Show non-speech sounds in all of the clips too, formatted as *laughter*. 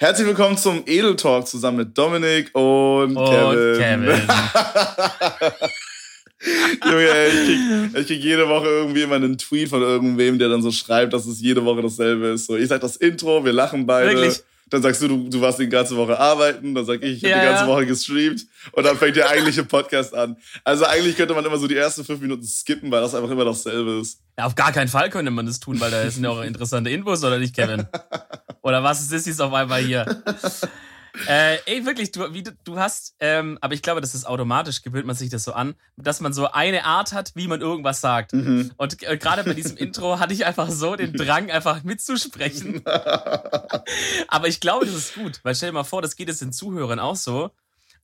Herzlich willkommen zum Edel Talk zusammen mit Dominik und, Und Kevin. Kevin. *laughs* Junge, ey, ich krieg, ich krieg jede Woche irgendwie immer einen Tweet von irgendwem, der dann so schreibt, dass es jede Woche dasselbe ist. So, ich sag das Intro, wir lachen beide. Wirklich? Dann sagst du, du, du warst die ganze Woche arbeiten. Dann sag ich, ich habe Ja, die ganze ja. Woche gestreamt. Und dann fängt der eigentliche Podcast an. Also eigentlich könnte man immer so die ersten fünf Minuten skippen, weil das einfach immer dasselbe ist. Ja, auf gar keinen Fall könnte man das tun, weil da sind ja auch interessante Infos, oder nicht, Kevin? *laughs* Oder was ist das jetzt auf einmal hier? *laughs* Äh, ey, wirklich, du, wie du, du hast, ähm, aber ich glaube, das ist automatisch, gewöhnt man sich das so an, dass man so eine Art hat, wie man irgendwas sagt. Mhm. Und äh, gerade bei diesem Intro *laughs* hatte ich einfach so den Drang, einfach mitzusprechen. *laughs* aber ich glaube, das ist gut, weil stell dir mal vor, das geht es den Zuhörern auch so.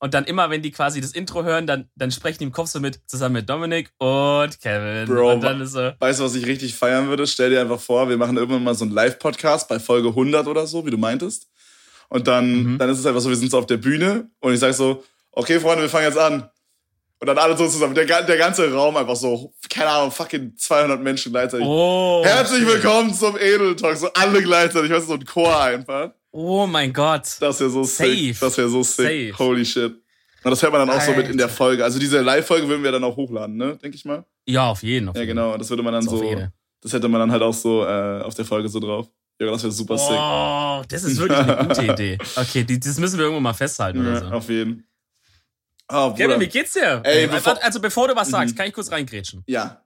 Und dann immer, wenn die quasi das Intro hören, dann, dann sprechen die im Kopf so mit, zusammen mit Dominik und Kevin. Bro, und dann ist so, Weißt du, was ich richtig feiern würde? Stell dir einfach vor, wir machen irgendwann mal so einen Live-Podcast bei Folge 100 oder so, wie du meintest. Und dann, Mhm. dann ist es einfach so, wir sind so auf der Bühne und ich sag so, okay, Freunde, wir fangen jetzt an. Und dann alle so zusammen, der, der ganze Raum einfach so, keine Ahnung, fucking 200 Menschen gleichzeitig. oh. Herzlich willkommen zum Edel Talk, so alle gleichzeitig, weißt du, so ein Chor einfach. Oh mein Gott. Das wäre so sick. Safe. Das wäre so sick. Safe. Holy shit. Und das hört man dann auch so mit in der Alter. Folge. Also diese Live-Folge würden wir dann auch hochladen, ne? Denke ich mal. Ja, auf jeden. Auf Ja, jeden. genau. Das würde man dann auf so, das hätte man dann halt auch so äh, auf der Folge so drauf. Ja, das wäre super sick. Oh, das ist wirklich eine gute *laughs* Idee. Okay, die, das müssen wir irgendwo mal festhalten oder Ja, so. auf jeden. Oh, Kevin, Bruder. wie geht's dir? Ey, Äh, bevor- also bevor du was sagst, Mhm. kann ich kurz reingrätschen. Ja,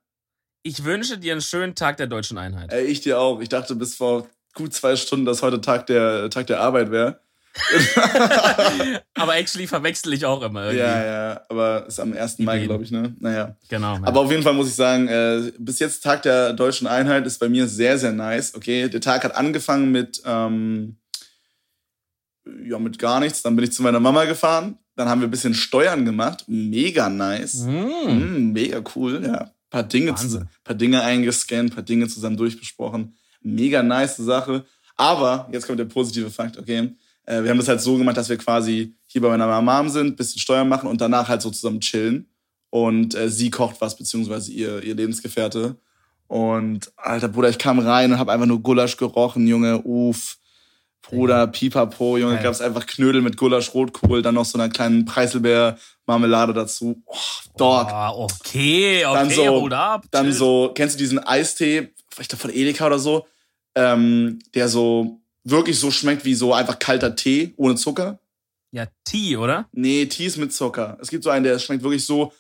Ich wünsche dir einen schönen Tag der deutschen Einheit. ey, ich dir auch. Ich dachte bis vor gut zwei Stunden, dass heute Tag der, Tag der Arbeit wäre. *laughs* Aber actually verwechsel ich auch immer irgendwie. Ja, ja, aber ist am 1. Mai, glaube ich, ne? Naja. Genau. ja. Aber auf jeden Fall muss ich sagen, äh, bis jetzt Tag der deutschen Einheit ist bei mir sehr, sehr nice. Okay, der Tag hat angefangen mit, ähm, ja, mit gar nichts. Dann bin ich zu meiner Mama gefahren. Dann haben wir ein bisschen Steuern gemacht. Mega nice. Mm. Mm, mega cool, ja. Paar Dinge, zusammen, paar Dinge eingescannt, paar Dinge zusammen durchbesprochen. Mega nice Sache. Aber, jetzt kommt der positive Fakt, okay. Äh, wir haben das halt so gemacht, dass wir quasi hier bei meiner Mom sind, bisschen Steuern machen und danach halt so zusammen chillen. Und äh, sie kocht was, beziehungsweise ihr, ihr Lebensgefährte. Und, alter Bruder, ich kam rein und habe einfach nur Gulasch gerochen, Junge, uff. Bruder, pipapo, Junge, Geil. gab's einfach Knödel mit Gulasch, Rotkohl, dann noch so einer kleinen Preiselbeer-Marmelade dazu. Oh, Dog. Oh, okay, okay, Dann so- hold up. Dann so, kennst du diesen Eistee, ich glaube von Edeka oder so, ähm, der so wirklich so schmeckt wie so einfach kalter Tee ohne Zucker? Ja, Tee, oder? Nee, Tee ist mit Zucker. Es gibt so einen, der schmeckt wirklich so,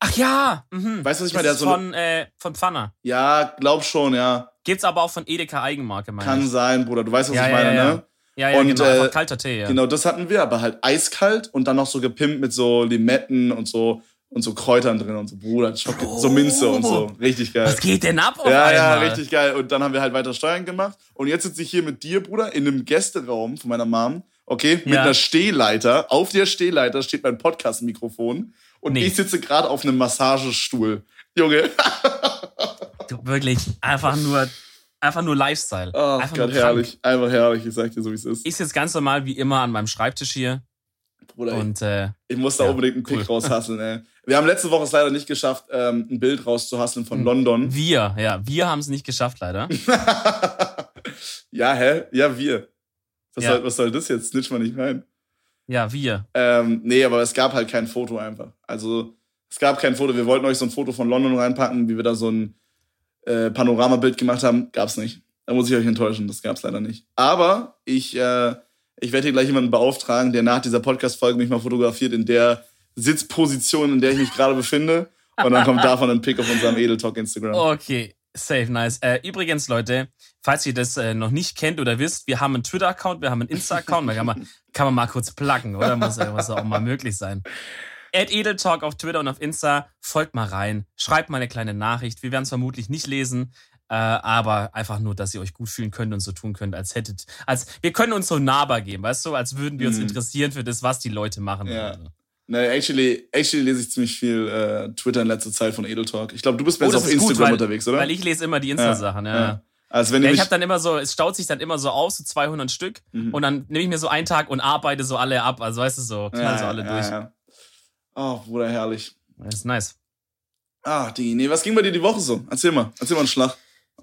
Ach ja. Mhm. weißt du, was ich meine? Der ist so von, äh, von Pfanner. ja, glaub schon, ja. Gibt's aber auch von Edeka Eigenmarke, meine Kann ich. sein, Bruder. Du weißt, was Ja, ich ja, meine, ja, ne? Ja, ja, Und, genau. äh, Einfach kalter Tee, ja. Genau, das hatten wir, aber halt eiskalt und dann noch so gepimpt mit so Limetten und so und so Kräutern drin und so, Bruder, Schock- so Minze und so. Richtig geil. Was geht denn ab Ja, ja, einmal? richtig geil. Und dann haben wir halt weiter Steuern gemacht. Und jetzt sitze ich hier mit dir, Bruder, in einem Gästeraum von meiner Mom. Okay, mit Ja. einer Stehleiter. Auf der Stehleiter steht mein Podcast-Mikrofon. Und Nee. ich sitze gerade auf einem Massagestuhl. Junge. Du, wirklich, einfach nur, einfach nur Lifestyle. Oh einfach Gott, herrlich. Einfach herrlich. Ich sag dir so, wie es ist. Ich sitze ganz normal wie immer an meinem Schreibtisch hier Bruder, und äh, ich muss da ja, unbedingt einen Pick cool. raushasseln, ey. Wir haben letzte Woche es leider nicht geschafft, ähm, ein Bild rauszuhasseln Hm. von London. wir, ja, wir haben es nicht geschafft leider. *laughs* ja, hä? Ja, wir. Was, Ja. Soll, was soll das jetzt? Snitch mal nicht rein. Ja, wir. Ähm, nee, aber es gab halt kein Foto einfach. Also es gab kein Foto. Wir wollten euch so ein Foto von London reinpacken, wie wir da so ein äh, Panoramabild gemacht haben. Gab's nicht. Da muss ich euch enttäuschen. Das gab's leider nicht. Aber ich, äh, ich werde hier gleich jemanden beauftragen, der nach dieser Podcast-Folge mich mal fotografiert in der Sitzposition, in der ich mich gerade befinde. Und dann kommt davon ein Pick auf unserem Edeltalk Instagram. Okay, safe, nice. Äh, übrigens, Leute, falls ihr das äh, noch nicht kennt oder wisst, wir haben einen Twitter-Account, wir haben einen Insta-Account, kann man, kann man mal kurz pluggen, oder? Muss, ja- muss auch mal möglich sein. At Edeltalk auf Twitter und auf Insta, folgt mal rein, schreibt mal eine kleine Nachricht. Wir werden es vermutlich nicht lesen, äh, aber einfach nur, dass ihr euch gut fühlen könnt und so tun könnt, als hättet, als wir können uns so nahbar geben, weißt du, als würden wir uns Mhm. interessieren für das, was die Leute machen. Ja. würden. Nee, actually, actually lese ich ziemlich viel äh, Twitter in letzter Zeit von Edeltalk. Ich glaube, du bist Oh, jetzt das auf ist gut, Instagram weil, unterwegs, oder? Weil ich lese immer die Insta-Sachen, ja. ja. Also wenn Ja, ich habe dann immer so, es staut sich dann immer so aus, so 200 Stück. Mhm. Und dann nehme ich mir so einen Tag und arbeite so alle ab. Also weißt du, so knall so alle durch. Ja. Oh, Bruder, herrlich. Das ist nice. Ah, die, nee, was ging bei dir die Woche so? Erzähl mal, erzähl mal einen Schlag.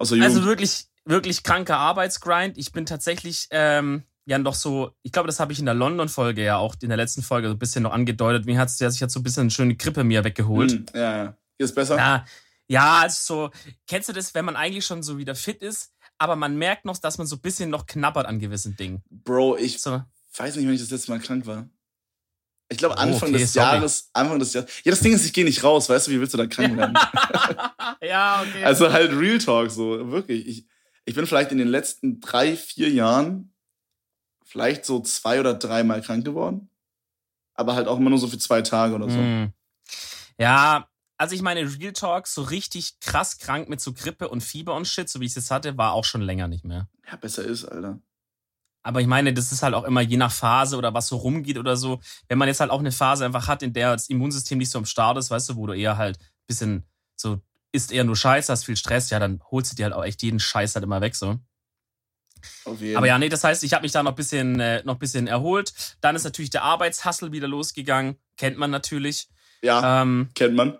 Jugend. Also wirklich, wirklich kranker Arbeitsgrind. Ich bin tatsächlich, ähm, ja noch so, ich glaube, das habe ich in der London-Folge ja auch in der letzten Folge so ein bisschen noch angedeutet. Mir hat der sich jetzt so ein bisschen eine schöne Grippe mir weggeholt. Hm, ja, ja. Hier ist besser. Ja, ja, also so, kennst du das, wenn man eigentlich schon so wieder fit ist, aber man merkt noch, dass man so ein bisschen noch knabbert an gewissen Dingen. Bro, ich So. weiß nicht, wann ich das letzte Mal krank war. Ich glaube, Oh, Anfang okay, des sorry. Jahres, Anfang des Jahres. Ja, das Ding ist, ich gehe nicht raus, weißt du, wie willst du da krank werden? *laughs* ja, okay. also halt Real Talk, so, wirklich. Ich, ich bin vielleicht in den letzten drei, vier Jahren vielleicht so zwei oder dreimal krank geworden. Aber halt auch immer nur so für zwei Tage oder so. Hm. Ja, also ich meine, Real Talk, so richtig krass krank mit so Grippe und Fieber und Shit, so wie ich es hatte, war auch schon länger nicht mehr. Ja, besser ist, Alter. Aber ich meine, das ist halt auch immer je nach Phase oder was so rumgeht oder so. Wenn man jetzt halt auch eine Phase einfach hat, in der das Immunsystem nicht so am Start ist, weißt du, wo du eher halt ein bisschen so isst eher nur Scheiße, hast viel Stress, ja, dann holst du dir halt auch echt jeden Scheiß halt immer weg, so. Auf jeden Aber ja, nee, das heißt, ich habe mich da noch ein bisschen, äh, noch bisschen erholt. Dann ist natürlich der Arbeitshassel wieder losgegangen. Kennt man natürlich. Ja, Ähm, kennt man.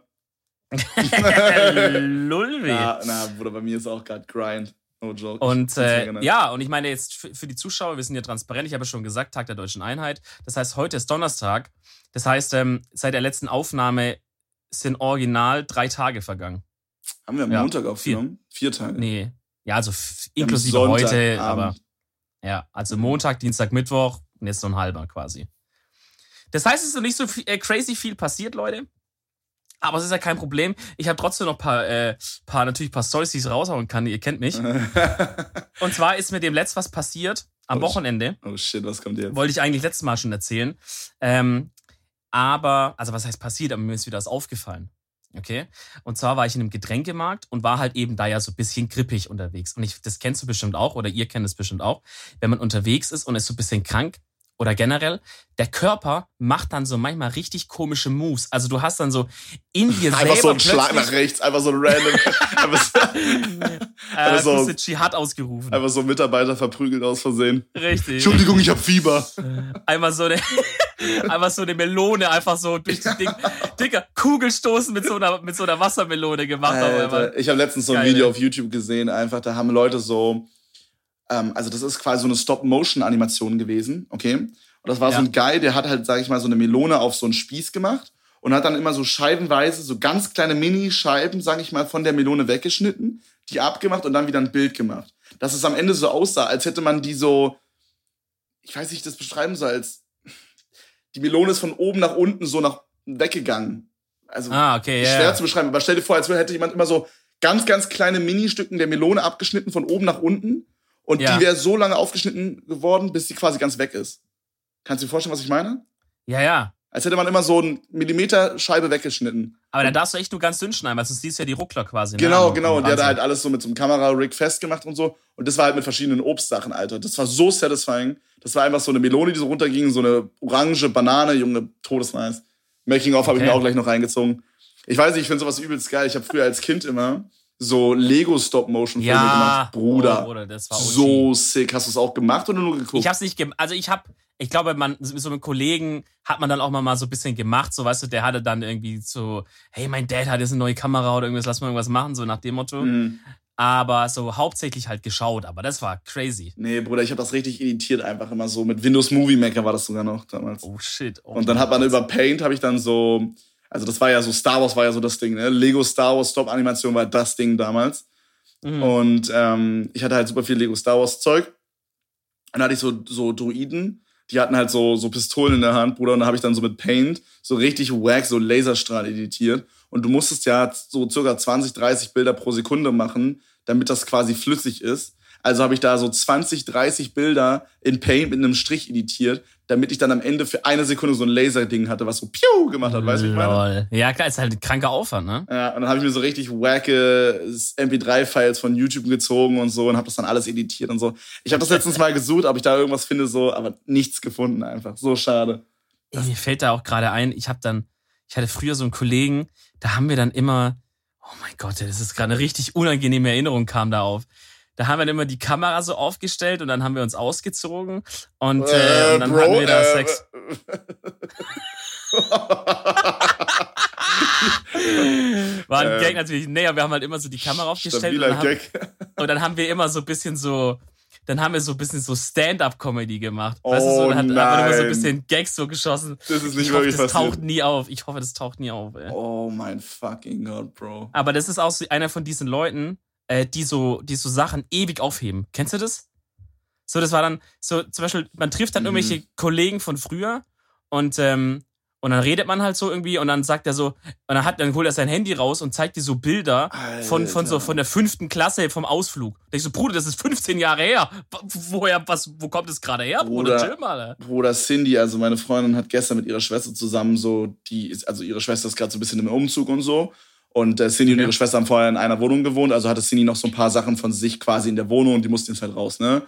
*laughs* *laughs* Lulwi. Ja, na, Bruder, bei mir ist auch gerade Grind. No joke. Und äh, ja, und ich meine jetzt für, die Zuschauer, wir sind ja transparent, ich habe ja schon gesagt, Tag der Deutschen Einheit. Das heißt, heute ist Donnerstag. Das heißt, ähm, seit der letzten Aufnahme sind original drei Tage vergangen. Haben wir am ja, Montag aufgenommen? Vier Tage. Nee, ja, also inklusive heute, aber ja, also Montag, Dienstag, Mittwoch und jetzt so ein halber quasi. Das heißt, es ist noch nicht so viel, äh, crazy viel passiert, Leute. Aber es ist ja kein Problem. Ich habe trotzdem noch ein paar, äh, paar, natürlich ein paar Stories, die ich raushauen kann. Ihr kennt mich. *laughs* Und zwar ist mir dem letzt was passiert am Oh, Wochenende. oh shit, was kommt jetzt? Wollte ich eigentlich letztes Mal schon erzählen. Ähm, aber, also was heißt passiert, aber mir ist wieder was aufgefallen. Okay? Und zwar war ich in einem Getränkemarkt und war halt eben da ja so ein bisschen grippig unterwegs. Und ich, das kennst du bestimmt auch oder ihr kennt es bestimmt auch. Wenn man unterwegs ist und ist so ein bisschen krank oder generell, der Körper macht dann so manchmal richtig komische Moves. Also du hast dann so in dir selber Einfach so ein Schlag nach rechts, einfach so ein random. *laughs* einfach, so, äh, einfach so- hast Dschihad ausgerufen. einfach so Mitarbeiter verprügelt aus Versehen. Richtig. Entschuldigung, ich hab Fieber. Einmal so eine, *laughs* einfach so eine Melone einfach so durch die Ding, dicker Kugelstoßen mit so einer, mit so einer Wassermelone gemacht. Alter, ich habe letztens so ein Geil, Video auf YouTube gesehen, einfach, da haben Leute so, ähm, also das ist quasi so eine Stop-Motion-Animation gewesen, okay? Und das war so Ja. ein Guy, der hat halt, sag ich mal, so eine Melone auf so einen Spieß gemacht und hat dann immer so scheibenweise, so ganz kleine Mini-Scheiben, sag ich mal, von der Melone weggeschnitten, die abgemacht und dann wieder ein Bild gemacht. Dass es am Ende so aussah, als hätte man die so, ich weiß nicht, wie ich das beschreiben soll, als die Melone ist von oben nach unten so nach weggegangen. Also Ah, okay, schwer zu beschreiben, aber stell dir vor, als hätte jemand immer so ganz, ganz kleine Ministücken der Melone abgeschnitten von oben nach unten und Ja. die wäre so lange aufgeschnitten geworden, bis sie quasi ganz weg ist. Kannst du dir vorstellen, was ich meine? Ja, ja. Als hätte man immer so eine Millimeter Scheibe weggeschnitten. Aber da darfst du echt nur ganz dünn schneiden, weil sonst siehst du ja die Ruckler quasi. ne? Genau, Am- genau. am Und der hat halt alles so mit so einem Kamera-Rig festgemacht und so. Und das war halt mit verschiedenen Obstsachen, Alter. Das war so satisfying. Das war einfach so eine Melone, die so runterging, so eine orange Banane, Junge, todesnice. Making-of habe ich Okay. mir auch gleich noch reingezogen. Ich weiß nicht, ich finde sowas übelst geil. Ich habe früher als Kind immer so Lego-Stop-Motion-Filme Ja, gemacht. Bruder. Oh, Bruder, das war OG. so sick. Hast du es auch gemacht oder nur geguckt? Ich hab's nicht gemacht. Also ich hab, ich glaube, man, so mit Kollegen hat man dann auch mal, mal so ein bisschen gemacht. So, weißt du, der hatte dann irgendwie so, hey, mein Dad hat jetzt eine neue Kamera oder irgendwas, lass mal irgendwas machen, so nach dem Motto. Mhm. Aber so hauptsächlich halt geschaut. Aber das war crazy. Nee, Bruder, ich habe das richtig editiert einfach immer so. Mit Windows Movie Maker war das sogar noch damals. Oh shit. Oh Und dann hat man über Paint, habe ich dann so, also das war ja so, Star Wars war ja so das Ding, ne? Lego Star Wars Stop-Animation war das Ding damals. Mhm. Und ähm, ich hatte halt super viel Lego Star Wars Zeug. Dann hatte ich so, so Druiden, die hatten halt so, so Pistolen in der Hand, Bruder. Und da habe ich dann so mit Paint so richtig wack, so Laserstrahl editiert. Und du musstest ja so circa 20, 30 Bilder pro Sekunde machen, damit das quasi flüssig ist. Also habe ich da so 20, 30 Bilder in Paint mit einem Strich editiert, damit ich dann am Ende für eine Sekunde so ein Laserding hatte, was so Piu gemacht hat. Weißt du, ich meine? Ja, klar, ist halt ein kranker Aufwand, ne? Ja, und dann habe ich mir so richtig wacke MP3-Files von YouTube gezogen und so und habe das dann alles editiert und so. Ich habe das letztens mal gesucht, ob ich da irgendwas finde, so, aber nichts gefunden einfach. So schade. Ey, mir fällt da auch gerade ein, ich habe dann, ich hatte früher so einen Kollegen, da haben wir dann immer, oh mein Gott, das ist gerade eine richtig unangenehme Erinnerung kam da auf. Da haben wir dann immer die Kamera so aufgestellt und dann haben wir uns ausgezogen und, äh, und dann hatten wir da äh, Sex. *laughs* War ein ähm, Gag natürlich. Nee, aber wir haben halt immer so die Kamera aufgestellt und dann, haben, *laughs* und dann haben wir immer so ein bisschen so dann haben wir so ein bisschen so Stand-up-Comedy gemacht. Oh, weißt du, so, Oh dann hat einfach immer so ein nein. bisschen Gags so geschossen. Das ist nicht ich hoffe, wirklich das passiert. taucht nie auf. Ich hoffe, das taucht nie auf, ey. Oh mein fucking Gott, Bro. Aber das ist auch so einer von diesen Leuten, äh, die so, die so Sachen ewig aufheben. Kennst du das? So, das war dann, so, zum Beispiel, man trifft dann Mhm. irgendwelche Kollegen von früher und, ähm, und dann redet man halt so irgendwie und dann sagt er so, und dann hat, dann holt er sein Handy raus und zeigt dir so Bilder von, von so, von der fünften Klasse vom Ausflug. Da ich so, Bruder, das ist 15 Jahre her. Wo- Woher, was, wo kommt das gerade her, Bruder? Bruder. Chill mal. Bruder Cindy, also meine Freundin, hat gestern mit ihrer Schwester zusammen so, die ist, also ihre Schwester ist gerade so ein bisschen im Umzug und so. Und äh, Cindy und Okay. ihre Schwester haben vorher in einer Wohnung gewohnt, also hatte Cindy noch so ein paar Sachen von sich quasi in der Wohnung und die mussten jetzt halt raus, ne?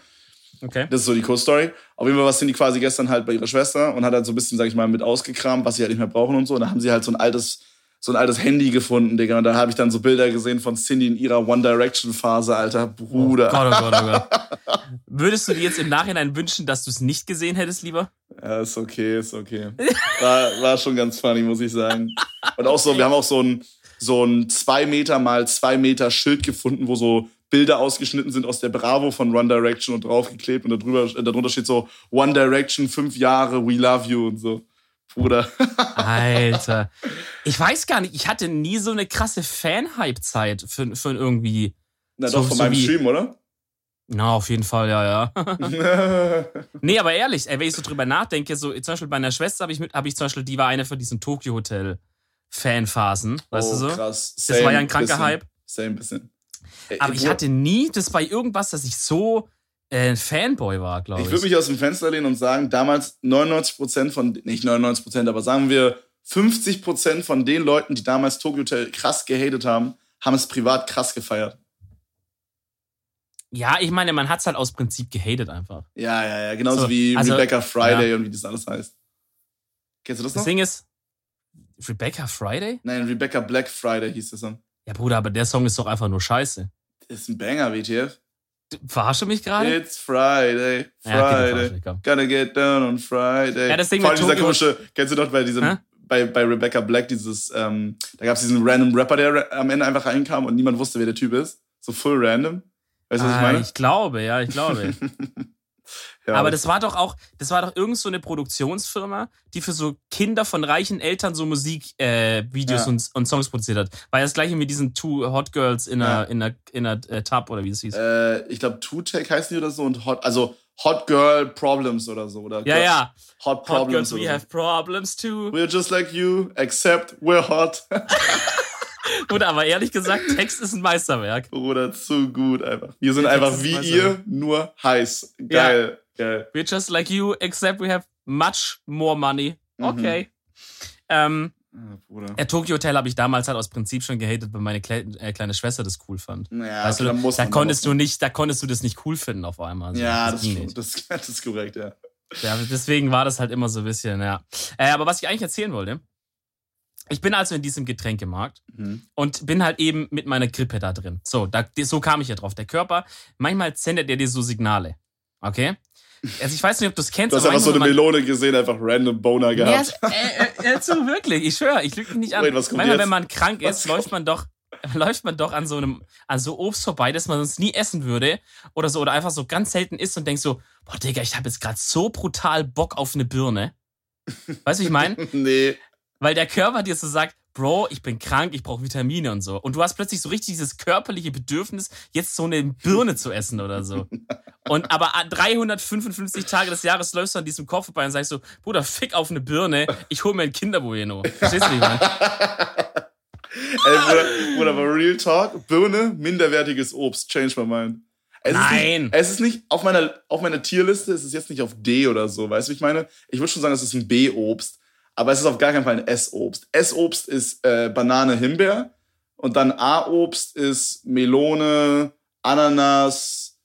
Okay. Das ist so die Co-Story. Auf jeden Fall war Cindy quasi gestern halt bei ihrer Schwester und hat halt so ein bisschen, sag ich mal, mit ausgekramt, was sie halt nicht mehr brauchen und so. Und da haben sie halt so ein altes, so ein altes Handy gefunden, Digga. Und da habe ich dann so Bilder gesehen von Cindy in ihrer One Direction Phase, Alter. Bruder. Gott, oh Gott, oh Gott. *laughs* Würdest du dir jetzt im Nachhinein wünschen, dass du es nicht gesehen hättest, lieber? Ja, ist okay, ist okay. War, war schon ganz funny, muss ich sagen. Und auch so, wir haben auch so ein, so ein zwei Meter mal zwei Meter Schild gefunden, wo so Bilder ausgeschnitten sind aus der Bravo von One Direction und draufgeklebt und darüber, äh, darunter steht so One Direction, fünf Jahre, we love you und so. Bruder. *laughs* Alter. Ich weiß gar nicht, ich hatte nie so eine krasse Fan-Hype-Zeit für, für irgendwie. Na So- doch, von so meinem wie- Stream, oder? Na, auf jeden Fall, ja, ja. *laughs* nee, aber ehrlich, ey, wenn ich so drüber nachdenke, so zum Beispiel bei einer Schwester habe ich mit, habe ich zum Beispiel, die war eine von diesen Tokyo Hotel Fanphasen, weißt oh, du so? krass. Das war ja ein kranker bisschen. Hype. Same bisschen. Ey, Aber ich hatte nie das bei irgendwas, dass ich so äh, ein Fanboy war, glaube Ich ich. würde mich aus dem Fenster lehnen und sagen, damals 99% von, nicht 99%, aber sagen wir 50% von den Leuten, die damals Tokyo Hotel krass gehatet haben, haben es privat krass gefeiert. ja, ich meine, man hat es halt aus Prinzip gehatet einfach. Ja, ja, ja. Genauso So, wie also, Rebecca Friday und wie das alles heißt. Kennst du das Das noch? Ding ist, Rebecca Friday? Nein, Rebecca Black Friday hieß das dann. Ja, Bruder, aber der Song ist doch einfach nur scheiße. Das ist ein Banger, WTF. Du Verarsche mich gerade? It's Friday, Ja, okay, Friday. mich, komm. Gonna get down on Friday. Ja, das Ding Vor allem dieser komische, kennst du noch bei diesem, Hä? bei, bei Rebecca Black, dieses, ähm, da gab es diesen random Rapper, der am Ende einfach reinkam und niemand wusste, wer der Typ ist. So full random. Weißt du, was ich Ah, meine? ich glaube, ja, ich glaube. *laughs* ja, Aber das war doch auch, das war doch irgend so eine Produktionsfirma, die für so Kinder von reichen Eltern so Musikvideos äh, Ja. und, und Songs produziert hat. War ja das gleiche mit diesen Two Hot Girls in Ja. einer in einer in einer äh, Tub oder wie es hieß. äh, ich glaube, Two-Tech heißen die oder so und Hot, also Hot Girl Problems oder so. Oder ja, ja. Hot Hot Problems Girls, we oder have problems too. so. We're just like you, except we're hot. *laughs* Gut, aber ehrlich gesagt, Text ist ein Meisterwerk. Bruder, zu gut einfach. Wir sind Der Text einfach wie ihr, nur heiß. Geil, geil. We're just like you, except we have much more money. Mhm. Okay. Ähm, Ah, Bruder. äh, Tokyo Hotel habe ich damals halt aus Prinzip schon gehatet, weil meine Kle äh, kleine Schwester das cool fand. Ja, weißt du, da konntest du nicht, da konntest du das nicht cool finden auf einmal. Also. Ja, das, nicht. das, *laughs* das ist korrekt, ja. Ja, deswegen war das halt immer so ein bisschen, ja. Äh, aber was ich eigentlich erzählen wollte, ich bin also in diesem Getränkemarkt Mhm. und bin halt eben mit meiner Grippe da drin. So, da, so kam ich ja drauf. Der Körper, manchmal sendet er dir so Signale. Okay? Also ich weiß nicht, ob du es kennst, Du hast einfach so eine Melone gesehen, einfach random Boner ja, gehabt. es- äh, äh, äh, so wirklich, ich schwöre, ich lüge dich nicht an. Wait, was kommt manchmal, jetzt? wenn man krank Was ist, läuft kommt? man doch *laughs* läuft man doch an so einem an so Obst vorbei, das man sonst nie essen würde oder so oder einfach so ganz selten isst und denkt so, boah Digga, ich habe jetzt gerade so brutal Bock auf eine Birne. Weißt du, ich meine? *laughs* nee. Weil der Körper dir so sagt, Bro, ich bin krank, ich brauche Vitamine und so. Und du hast plötzlich so richtig dieses körperliche Bedürfnis, jetzt so eine Birne zu essen oder so. Und aber an 355 Tage des Jahres läufst du an diesem Kopf vorbei und sagst so, Bruder, fick auf eine Birne, ich hol mir ein Kinderbueno. Verstehst du, wie ich meine? Ey, Bruder, Bruder, aber Real Talk, Birne, minderwertiges Obst, change my mind. Es Nein. Ist nicht, es ist nicht auf meiner, auf meiner Tierliste, es ist jetzt nicht auf D oder so, weißt du, wie ich meine? Ich würde schon sagen, es ist ein B-Obst, aber es ist auf gar keinen Fall ein S-Obst. S-Obst ist äh, Banane, Himbeer und dann A-Obst ist Melone, Ananas,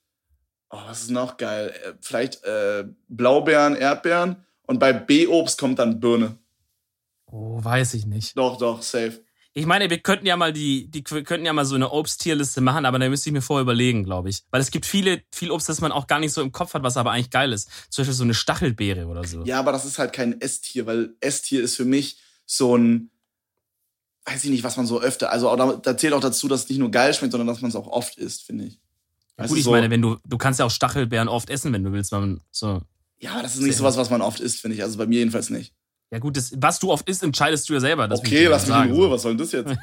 oh, was ist noch geil? Äh, Vielleicht äh, Blaubeeren, Erdbeeren und bei B-Obst kommt dann Birne. Oh, weiß ich nicht. Doch, doch, safe. Ich meine, wir könnten ja mal die, die wir könnten ja mal so eine Obsttierliste machen, aber da müsste ich mir vorher überlegen, glaube ich. Weil es gibt viele, viel Obst, das man auch gar nicht so im Kopf hat, was aber eigentlich geil ist. Zum Beispiel so eine Stachelbeere oder so. Ja, aber das ist halt kein Esstier, weil Esstier ist für mich so ein, weiß ich nicht, was man so öfter, also auch da, da zählt auch dazu, dass es nicht nur geil schmeckt, sondern dass man es auch oft isst, finde ich. Weißt Gut, ich so, meine, wenn du, du kannst ja auch Stachelbeeren oft essen, wenn du willst. Man so. ja, aber das ist nicht sowas, was man oft isst, finde ich. Also bei mir jedenfalls nicht. Ja gut, das, was du oft isst, entscheidest du ja selber. Okay, lass mich in Ruhe. Was soll denn das jetzt?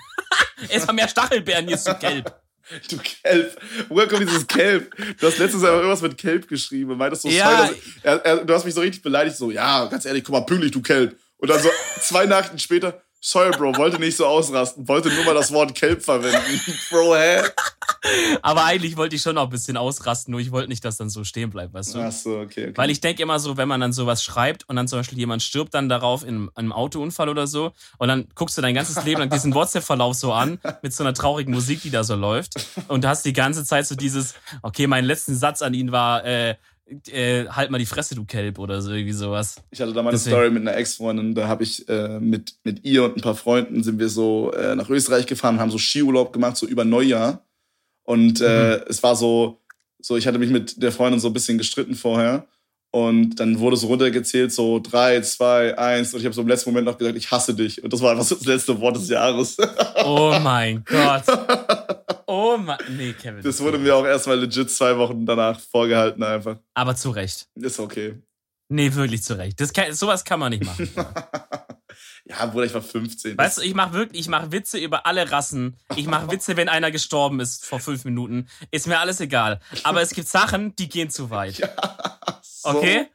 Ess mal mehr Stachelbeeren, hier ist du gelb. *laughs* Du Kelp. Woher kommt dieses Kelp? Du hast letztens einfach irgendwas mit Kelp geschrieben und meintest so, Ja. sorry, er, er, du hast mich so richtig beleidigt, so, ja, ganz ehrlich, guck mal, pünktlich, du Kelp. Und dann so *laughs* zwei Nachrichten später, sorry, Bro, wollte nicht so ausrasten, wollte nur mal das Wort Kelp verwenden. *laughs* Bro, hä? Aber eigentlich wollte ich schon noch ein bisschen ausrasten, nur ich wollte nicht, dass dann so stehen bleibt, weißt du? Ach so, okay, okay. Weil ich denke immer so, wenn man dann sowas schreibt und dann zum Beispiel jemand stirbt dann darauf in einem Autounfall oder so und dann guckst du dein ganzes Leben lang diesen WhatsApp-Verlauf so an mit so einer traurigen Musik, die da so läuft und du hast die ganze Zeit so dieses, okay, mein letzten Satz an ihn war, äh, äh, halt mal die Fresse, du Kelb oder so irgendwie sowas. Ich hatte da mal eine. Story mit einer Ex-Freundin, da habe ich äh, mit, mit ihr und ein paar Freunden sind wir so äh, nach Österreich gefahren und haben so Skiurlaub gemacht, so über Neujahr. Und äh, Mhm. es war so, so, ich hatte mich mit der Freundin so ein bisschen gestritten vorher. Und dann wurde so runtergezählt, so drei, zwei, eins. Und ich habe so im letzten Moment noch gesagt, ich hasse dich. Und das war einfach so das letzte Wort des Jahres. Oh mein Gott. *laughs* Oh mein, nee, Kevin. Das wurde mir auch erstmal legit zwei Wochen danach vorgehalten einfach. Aber zu Recht. Ist okay. Nee, wirklich zu Recht. Das kann, sowas kann man nicht machen. *laughs* ja, Bruder, ich war 15. Weißt du, ich mache wirklich, ich mache Witze über alle Rassen. Ich mache Witze, wenn einer gestorben ist vor fünf Minuten. Ist mir alles egal. Aber es gibt Sachen, die gehen zu weit. *laughs* so. Okay?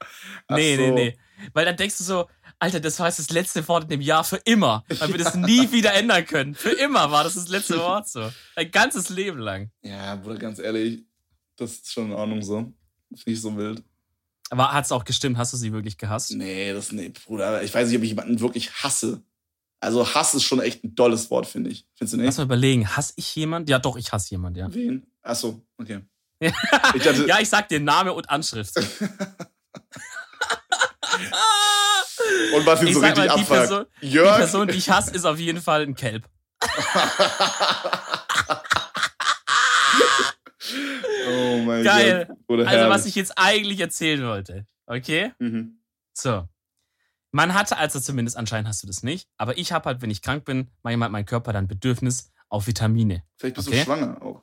Nee, nee, so. nee. Weil dann denkst du so, Alter, das war jetzt das letzte Wort in dem Jahr für immer. Weil wir das nie wieder ändern können. Für immer war das das letzte *laughs* Wort so. Ein ganzes Leben lang. Ja, Bruder, ganz ehrlich, das ist schon in Ordnung so. Finde ich so wild. Aber hat's auch gestimmt? Hast du sie wirklich gehasst? Nee, das nee, Bruder. Ich weiß nicht, ob ich jemanden wirklich hasse. Also Hass ist schon echt ein dolles Wort, finde ich. Findest du Lass nicht? mal überlegen. Hasse ich jemand? Ja, doch, ich hasse jemand, ja. Wen? Ach so, okay. *laughs* Ich dachte, Ja, ich sag dir Name und Anschrift. *laughs* und was ihn ich so richtig mal, die abfuckt. Person- Die Jörg, Person, die ich hasse, ist auf jeden Fall ein Kelp. *laughs* oh mein Geil. Gott. Oder Also, was ich jetzt eigentlich erzählen wollte. Okay? Mhm. So. Man hatte, also zumindest anscheinend hast du das nicht, aber ich habe halt, wenn ich krank bin, manchmal hat mein Körper dann Bedürfnis auf Vitamine. Vielleicht bist Okay. du schwanger auch.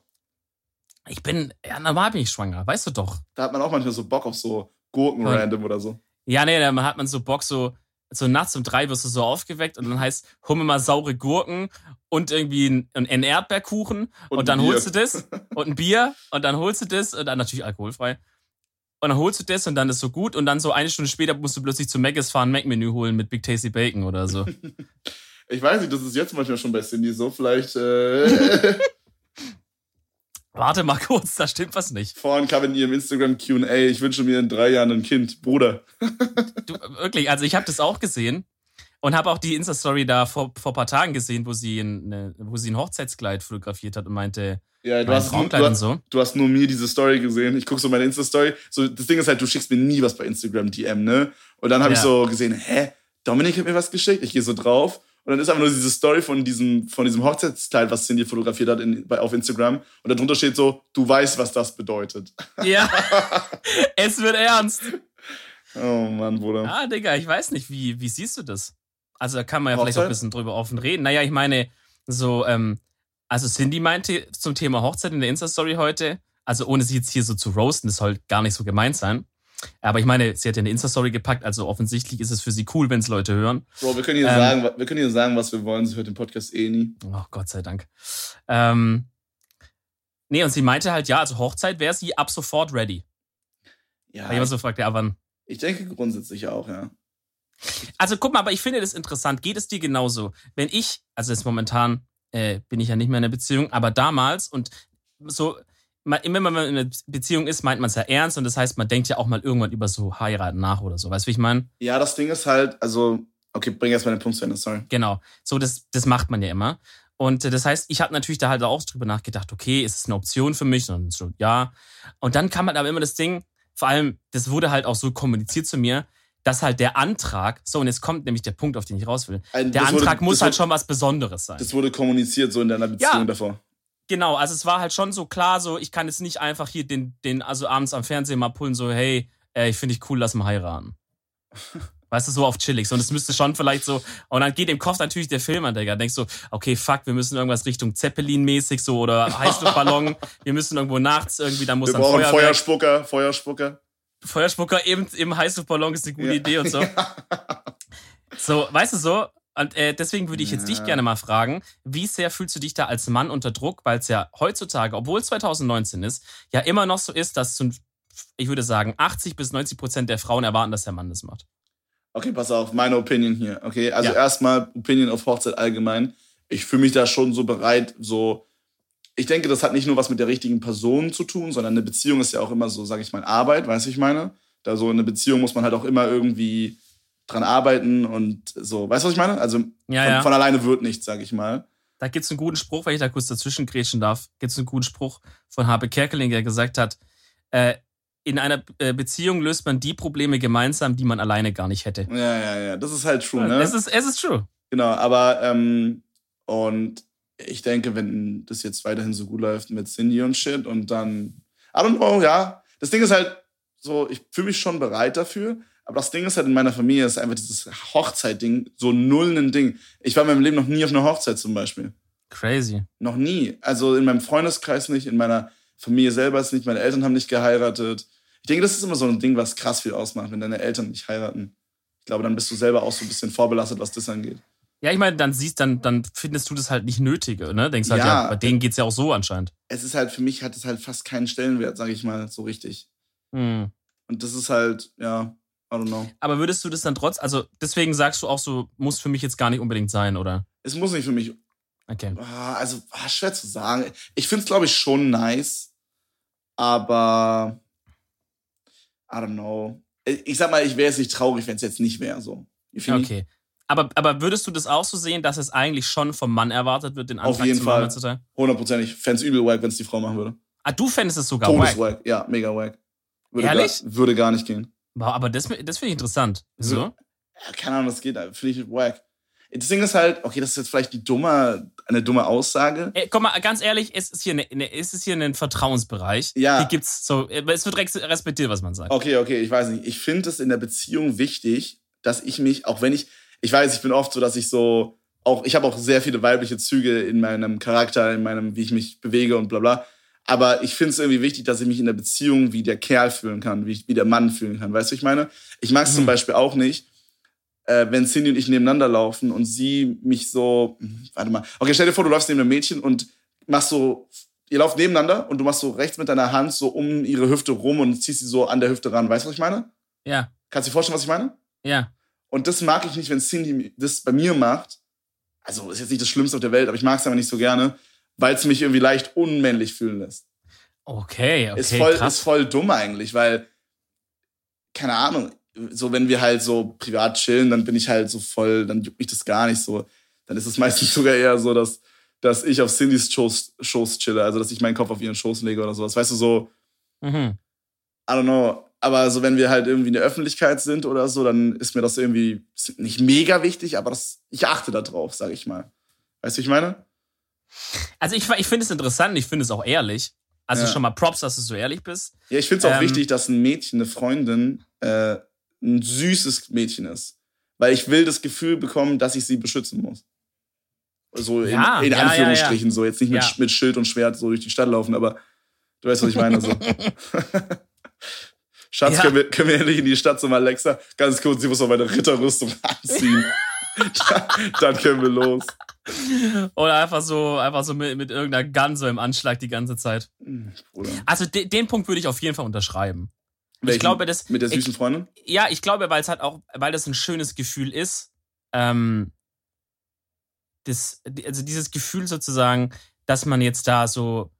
Ich bin, ja, normal bin ich schwanger, weißt du doch. Da hat man auch manchmal so Bock auf so Gurken random oder so. Ja, nee, dann hat man so Bock, so, so nachts um drei wirst du so aufgeweckt und dann heißt, hol mir mal saure Gurken und irgendwie ein, ein Erdbeerkuchen und, Und dann Bier. holst du das *laughs* und ein Bier und dann holst du das und dann natürlich alkoholfrei. Und dann holst du das und dann ist so gut und dann so eine Stunde später musst du plötzlich zu Mc's fahren, Mac-Menü holen mit Big Tasty Bacon oder so. *laughs* Ich weiß nicht, das ist jetzt manchmal schon bei Cindy so. Vielleicht äh, *laughs* Warte mal kurz, da stimmt was nicht. vorhin kam in ihrem Instagram Q&A, ich wünsche mir in drei Jahren ein Kind. Bruder. Du, wirklich, also ich habe das auch gesehen und habe auch die Insta-Story da vor, vor paar Tagen gesehen, wo sie, ein, wo sie ein Hochzeitskleid fotografiert hat und meinte, Ja, du hast, nur, du, hast, so. du hast nur mir diese Story gesehen. Ich gucke so meine Insta-Story. So, das Ding ist halt, du schickst mir nie was bei Instagram DM, ne? Und dann habe ich Ja. so gesehen, hä? Dominik hat mir was geschickt. Ich gehe so drauf. Und dann ist einfach nur diese Story von diesem, von diesem Hochzeitskleid, was Cindy fotografiert hat in, bei, auf Instagram. Und darunter steht so, du weißt, was das bedeutet. Ja, *laughs* es wird ernst. Oh Mann, Bruder. Ah, Digga, ich weiß nicht, wie, wie siehst du das? Also da kann man ja vielleicht auch Hochzeit? ein bisschen drüber offen reden. Naja, ich meine, so, ähm, also Cindy meinte zum Thema Hochzeit in der Insta-Story heute, also ohne sie jetzt hier so zu roasten, das soll gar nicht so gemeint sein. Aber ich meine, sie hat ja eine Insta-Story gepackt, also offensichtlich ist es für sie cool, wenn es Leute hören. Bro, wir können hier Ähm. sagen, wir können hier sagen, was wir wollen. Sie hört den Podcast eh nie. Oh, Gott sei Dank. Ähm, nee, und sie meinte halt, ja, also Hochzeit wäre sie ab sofort ready. Ja, Da jemand so fragt, ja, wann? ich denke grundsätzlich auch, ja. Also guck mal, aber ich finde das interessant. Geht es dir genauso? Wenn ich, also jetzt momentan äh, bin ich ja nicht mehr in einer Beziehung, aber damals und so, man, immer wenn man in einer Beziehung ist, meint man es ja ernst und das heißt, man denkt ja auch mal irgendwann über so heiraten nach oder so. Weißt du, wie ich meine? Ja, das Ding ist halt, also, okay, bring erst mal den Punkt zu Ende, sorry. Genau. So, das, das macht man ja immer. Und äh, das heißt, ich habe natürlich da halt auch drüber nachgedacht, okay, ist es eine Option für mich? Und so, ja. Und dann kam halt aber immer das Ding, vor allem, das wurde halt auch so kommuniziert zu mir, dass halt der Antrag, so, und jetzt kommt nämlich der Punkt, auf den ich raus will, der wurde- Antrag muss halt wurde- schon was Besonderes sein. Das wurde kommuniziert so in deiner Beziehung Ja. davor. Genau, also es war halt schon so klar, so ich kann jetzt nicht einfach hier den, den also abends am Fernsehen mal pullen, so hey, äh, ich finde dich cool, lass mal heiraten. *laughs* Weißt du, so auf chillig. Und es müsste schon vielleicht so, und dann geht im Kopf natürlich der Film an, Digga. Denkst du, okay, fuck, wir müssen irgendwas Richtung Zeppelin-mäßig so oder *laughs* Heißluftballon. wir müssen irgendwo nachts irgendwie, da muss Wir dann brauchen Feuerwerk. Feuerspucker, Feuerspucker. Feuerspucker eben im Heißluftballon ist eine gute Ja. Idee und so. *laughs* So, weißt du so? Und äh, deswegen würde ich jetzt dich Ja. gerne mal fragen, wie sehr fühlst du dich da als Mann unter Druck, weil es ja heutzutage, obwohl es 2019 ist, ja immer noch so ist, dass, ich würde sagen, 80 bis 90 Prozent der Frauen erwarten, dass der Mann das macht. Okay, pass auf, meine Opinion hier. Okay, also Ja. erstmal Opinion auf Hochzeit allgemein. Ich fühle mich da schon so bereit, so. Ich denke, das hat nicht nur was mit der richtigen Person zu tun, sondern eine Beziehung ist ja auch immer so, sage ich mal, Arbeit, weißt du, ich meine? Da so eine Beziehung muss man halt auch immer irgendwie dran arbeiten und so. Weißt du, was ich meine? Also Ja, von, ja. von alleine wird nichts, sage ich mal. Da gibt's einen guten Spruch, wenn ich da kurz dazwischen grätschen darf, gibt's einen guten Spruch von Habe Kerkeling, der gesagt hat, äh, in einer äh, Beziehung löst man die Probleme gemeinsam, die man alleine gar nicht hätte. Ja, ja, ja. Das ist halt true, ne? Es, ist, es ist true. Genau, aber ähm, und ich denke, wenn das jetzt weiterhin so gut läuft mit Cindy und shit und dann, I don't know, ja. Das Ding ist halt so, ich fühle mich schon bereit dafür, aber das Ding ist halt in meiner Familie ist einfach dieses Hochzeitding so null ein Ding. Ich war in meinem Leben noch nie auf einer Hochzeit zum Beispiel. Crazy. Noch nie. Also in meinem Freundeskreis nicht, in meiner Familie selber ist nicht, meine Eltern haben nicht geheiratet. Ich denke, das ist immer so ein Ding, was krass viel ausmacht, wenn deine Eltern nicht heiraten. Ich glaube, dann bist du selber auch so ein bisschen vorbelastet, was das angeht. Ja, ich meine, dann siehst, dann, dann findest du das halt nicht nötig, ne? Denkst halt, ja, Ja. bei denen geht's ja auch so anscheinend. es ist halt, für mich hat es halt fast keinen Stellenwert, sage ich mal, so richtig. Hm. Und das ist halt, ja, I don't know. Aber würdest du das dann trotz, also deswegen sagst du auch so, muss für mich jetzt gar nicht unbedingt sein, oder? Es muss nicht für mich, Okay. ah, also ah, schwer zu sagen. Ich finde es, glaube ich, schon nice, aber I don't know. Ich sag mal, ich wäre jetzt nicht traurig, wenn es jetzt nicht wäre, so. Okay. Aber, aber würdest du das auch so sehen, dass es eigentlich schon vom Mann erwartet wird, den Auf Antrag jeden zu Fall. heutzutage? Hundertprozentig. Fände es übel wack, wenn es die Frau machen würde. Ah, du fändest es sogar wack. Todeswack. Ja, mega wack. Würde Ehrlich? Gar, würde gar nicht gehen. Wow, aber das, das finde ich interessant. Wieso? Ja, keine Ahnung, das geht. Finde ich wack. Das Ding ist halt, okay, das ist jetzt vielleicht die dumme, eine dumme Aussage. Ey, komm mal, ganz ehrlich, es ist hier, eine, eine, es ist hier ein Vertrauensbereich. Ja. Hier gibt's so, es wird respektiert, was man sagt. Okay, okay, ich weiß nicht. Ich finde es in der Beziehung wichtig, dass ich mich, auch wenn ich, ich weiß, ich bin oft so, dass ich so, auch, ich habe auch sehr viele weibliche Züge in meinem Charakter, in meinem, wie ich mich bewege und bla bla. Aber ich finde es irgendwie wichtig, dass ich mich in der Beziehung wie der Kerl fühlen kann, wie, wie der Mann fühlen kann. Weißt du, was ich meine? Ich mag es Mhm. zum Beispiel auch nicht, äh, wenn Cindy und ich nebeneinander laufen und sie mich so, warte mal, okay, stell dir vor, du läufst neben einem Mädchen und machst so, ihr lauft nebeneinander und du machst so rechts mit deiner Hand so um ihre Hüfte rum und ziehst sie so an der Hüfte ran. Weißt du, was ich meine? Ja, Kannst du dir vorstellen, was ich meine? ja. Und das mag ich nicht, wenn Cindy das bei mir macht. Also ist jetzt nicht das Schlimmste auf der Welt, aber ich mag es aber nicht so gerne, weil es mich irgendwie leicht unmännlich fühlen lässt. Okay, okay, ist, voll, krass. ist voll dumm eigentlich, weil, keine Ahnung, so wenn wir halt so privat chillen, dann bin ich halt so voll, dann juckt mich das gar nicht so. Dann ist es *laughs* meistens sogar eher so, dass, dass ich auf Cindys Schoß, Schoß chille, also dass ich meinen Kopf auf ihren Schoß lege oder sowas. Weißt du, so, Mhm. I don't know. Aber so, wenn wir halt irgendwie in der Öffentlichkeit sind oder so, dann ist mir das irgendwie nicht mega wichtig, aber das, ich achte da drauf, sag ich mal. Weißt du, wie ich meine? Also ich, ich finde es interessant, ich finde es auch ehrlich. Also Ja. schon mal Props, dass du so ehrlich bist. Ja, ich finde es auch Ähm, wichtig, dass ein Mädchen, eine Freundin, äh, ein süßes Mädchen ist. Weil ich will das Gefühl bekommen, dass ich sie beschützen muss. So in, Ja, in ja, ja, Anführungsstrichen, so jetzt nicht mit, mit Schild und Schwert so durch die Stadt laufen, aber du weißt, was ich meine. So. *laughs* Schatz, können, wir, können wir endlich in die Stadt zum Alexa? Ganz kurz, ich muss noch meine Ritterrüstung *laughs* anziehen. *laughs* Dann können wir los. Oder einfach so, einfach so mit, mit irgendeiner Gun so im Anschlag die ganze Zeit. Hm, Bruder. Also de, den Punkt würde ich auf jeden Fall unterschreiben. Welchen? glaube, das- Mit der ich- süßen Freundin? Ja, ich glaube, weil es halt auch, weil das ein schönes Gefühl ist, ähm, das, also dieses Gefühl sozusagen, dass man jetzt da so,